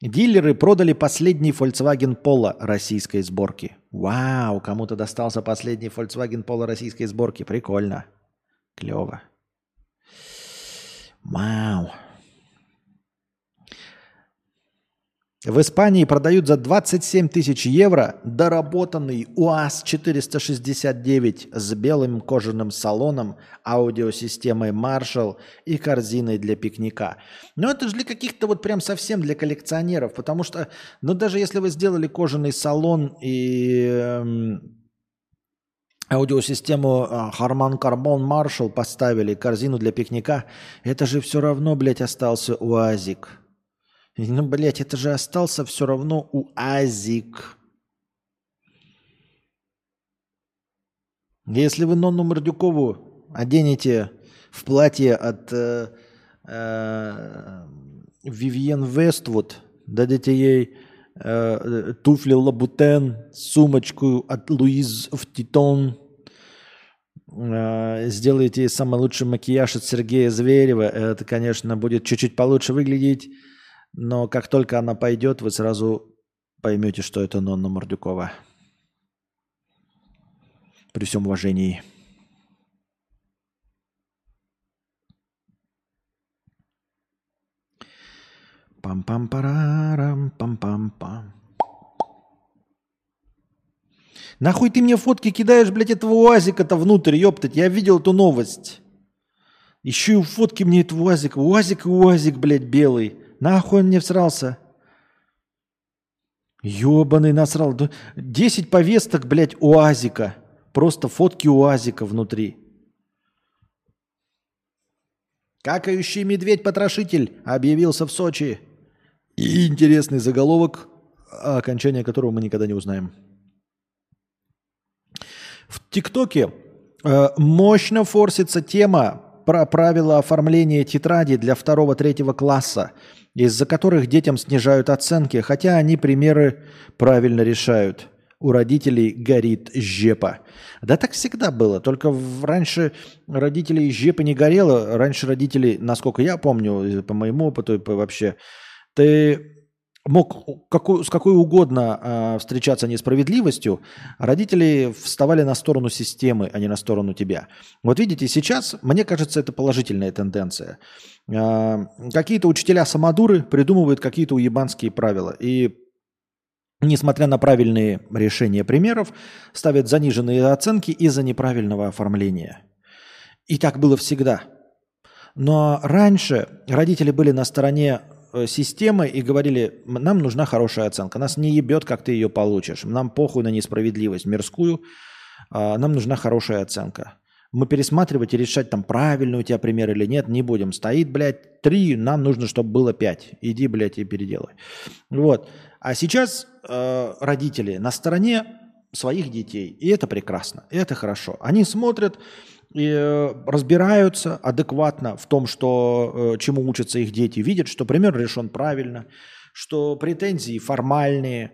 Дилеры продали последний Volkswagen Polo российской сборки. Вау, кому-то достался последний Volkswagen Polo российской сборки. Прикольно. Клево. Вау. В Испании продают за 27 тысяч евро доработанный УАЗ-469 с белым кожаным салоном, аудиосистемой Marshall и корзиной для пикника. Но это же для каких-то вот прям совсем для коллекционеров, потому что, ну даже если вы сделали кожаный салон и э, аудиосистему Harman Kardon Marshall поставили, корзину для пикника, это же все равно, блядь, остался УАЗик. Ну, блядь, это же остался все равно у Азик. Если вы Нонну Мордюкову оденете в платье от э, э, Вивьен Вествуд, дадите ей э, туфли Лабутен, сумочку от Луиз в Титон, э, сделаете самый лучший макияж от Сергея Зверева, это, конечно, будет чуть-чуть получше выглядеть. Но как только она пойдет, вы сразу поймете, что это Нонна Мордюкова. При всем уважении. Пам-пам-парарам, пам-пам-пам. Нахуй ты мне фотки кидаешь, блядь, этого УАЗика-то внутрь, ёптать. Я видел эту новость. Еще и фотки мне этого УАЗика. УАЗик и УАЗик, блядь, белый. Нахуй он мне всрался? Ёбаный насрал. Десять повесток, блядь, УАЗика. Просто фотки УАЗика внутри. Какающий медведь-потрошитель объявился в Сочи. И интересный заголовок, окончание которого мы никогда не узнаем. В ТикТоке э, мощно форсится тема про правила оформления тетради для второго-третьего класса – из-за которых детям снижают оценки, хотя они примеры правильно решают. У родителей горит жепа. Да так всегда было, только раньше родителей жепа не горело. Раньше родители, насколько я помню, по моему опыту и вообще, ты мог какой, с какой угодно э, встречаться несправедливостью, родители вставали на сторону системы, а не на сторону тебя. Вот видите, сейчас, мне кажется, это положительная тенденция. Э, какие-то учителя самодуры придумывают какие-то уебанские правила. И несмотря на правильные решения примеров, ставят заниженные оценки из-за неправильного оформления. И так было всегда. Но раньше родители были на стороне системы и говорили, нам нужна хорошая оценка, нас не ебет, как ты ее получишь, нам похуй на несправедливость мирскую, а, нам нужна хорошая оценка. Мы пересматривать и решать, там, правильный у тебя пример или нет, не будем. Стоит, блядь, три, нам нужно, чтобы было пять. Иди, блядь, и переделай. Вот. А сейчас э, родители на стороне своих детей. И это прекрасно, и это хорошо. Они смотрят, э, разбираются адекватно в том, что, э, чему учатся их дети, видят, что пример решен правильно, что претензии формальные,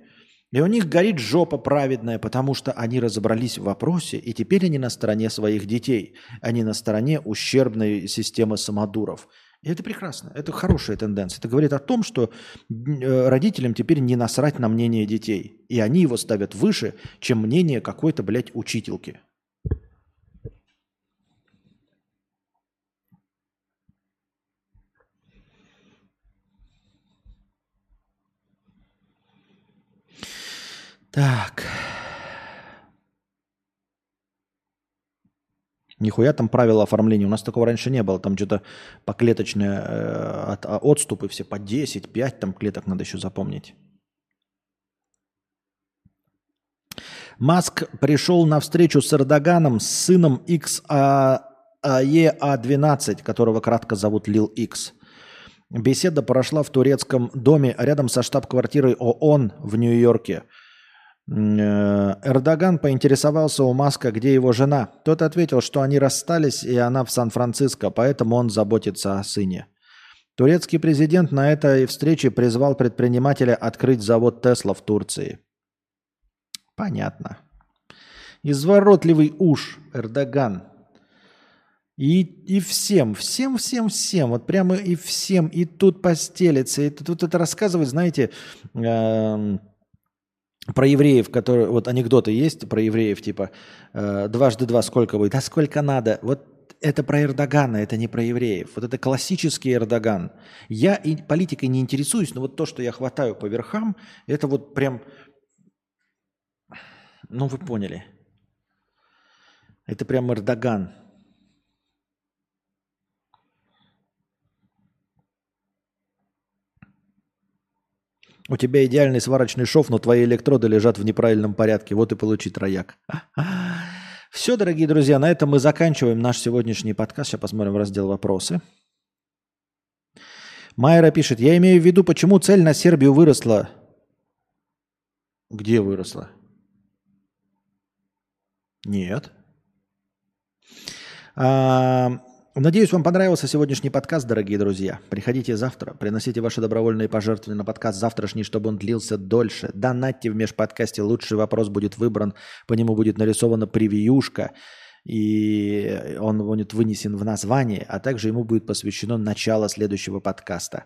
и у них горит жопа праведная, потому что они разобрались в вопросе, и теперь они на стороне своих детей, они на стороне ущербной системы самодуров. И это прекрасно, это хорошая тенденция. Это говорит о том, что э, родителям теперь не насрать на мнение детей, и они его ставят выше, чем мнение какой-то, блядь, учительки. Так. Нихуя там правила оформления. У нас такого раньше не было. Там что-то поклеточные э, от, а, отступы все по 10, 5 там клеток надо еще запомнить. Маск пришел на встречу с Эрдоганом с сыном XAE-A12, а которого кратко зовут Лил X. Беседа прошла в турецком доме рядом со штаб-квартирой ООН в Нью-Йорке – Эрдоган поинтересовался у Маска, где его жена. Тот ответил, что они расстались, и она в Сан-Франциско, поэтому он заботится о сыне. Турецкий президент на этой встрече призвал предпринимателя открыть завод Тесла в Турции. Понятно. Изворотливый уж Эрдоган. И, и всем, всем, всем, всем, вот прямо и всем, и тут постелится, и тут это рассказывать, знаете, э, про евреев, которые, вот анекдоты есть про евреев, типа э, дважды два сколько будет? Да сколько надо. Вот это про Эрдогана, это не про евреев. Вот это классический Эрдоган. Я и политикой не интересуюсь, но вот то, что я хватаю по верхам, это вот прям, ну вы поняли. Это прям Эрдоган. У тебя идеальный сварочный шов, но твои электроды лежат в неправильном порядке. Вот и получи трояк. Все, дорогие друзья, на этом мы заканчиваем наш сегодняшний подкаст. Сейчас посмотрим в раздел «Вопросы». Майра пишет, я имею в виду, почему цель на Сербию выросла. Где выросла? Нет. А, Надеюсь, вам понравился сегодняшний подкаст, дорогие друзья. Приходите завтра, приносите ваши добровольные пожертвования на подкаст завтрашний, чтобы он длился дольше. Донатьте в межподкасте, лучший вопрос будет выбран, по нему будет нарисована превьюшка, и он будет вынесен в название, а также ему будет посвящено начало следующего подкаста.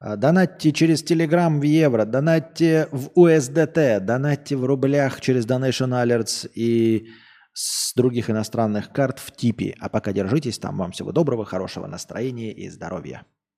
А, донатьте через Telegram в евро, донатьте в USDT, донатьте в рублях через Donation Alerts и с других иностранных карт в типе. А пока держитесь там. Вам всего доброго, хорошего настроения и здоровья.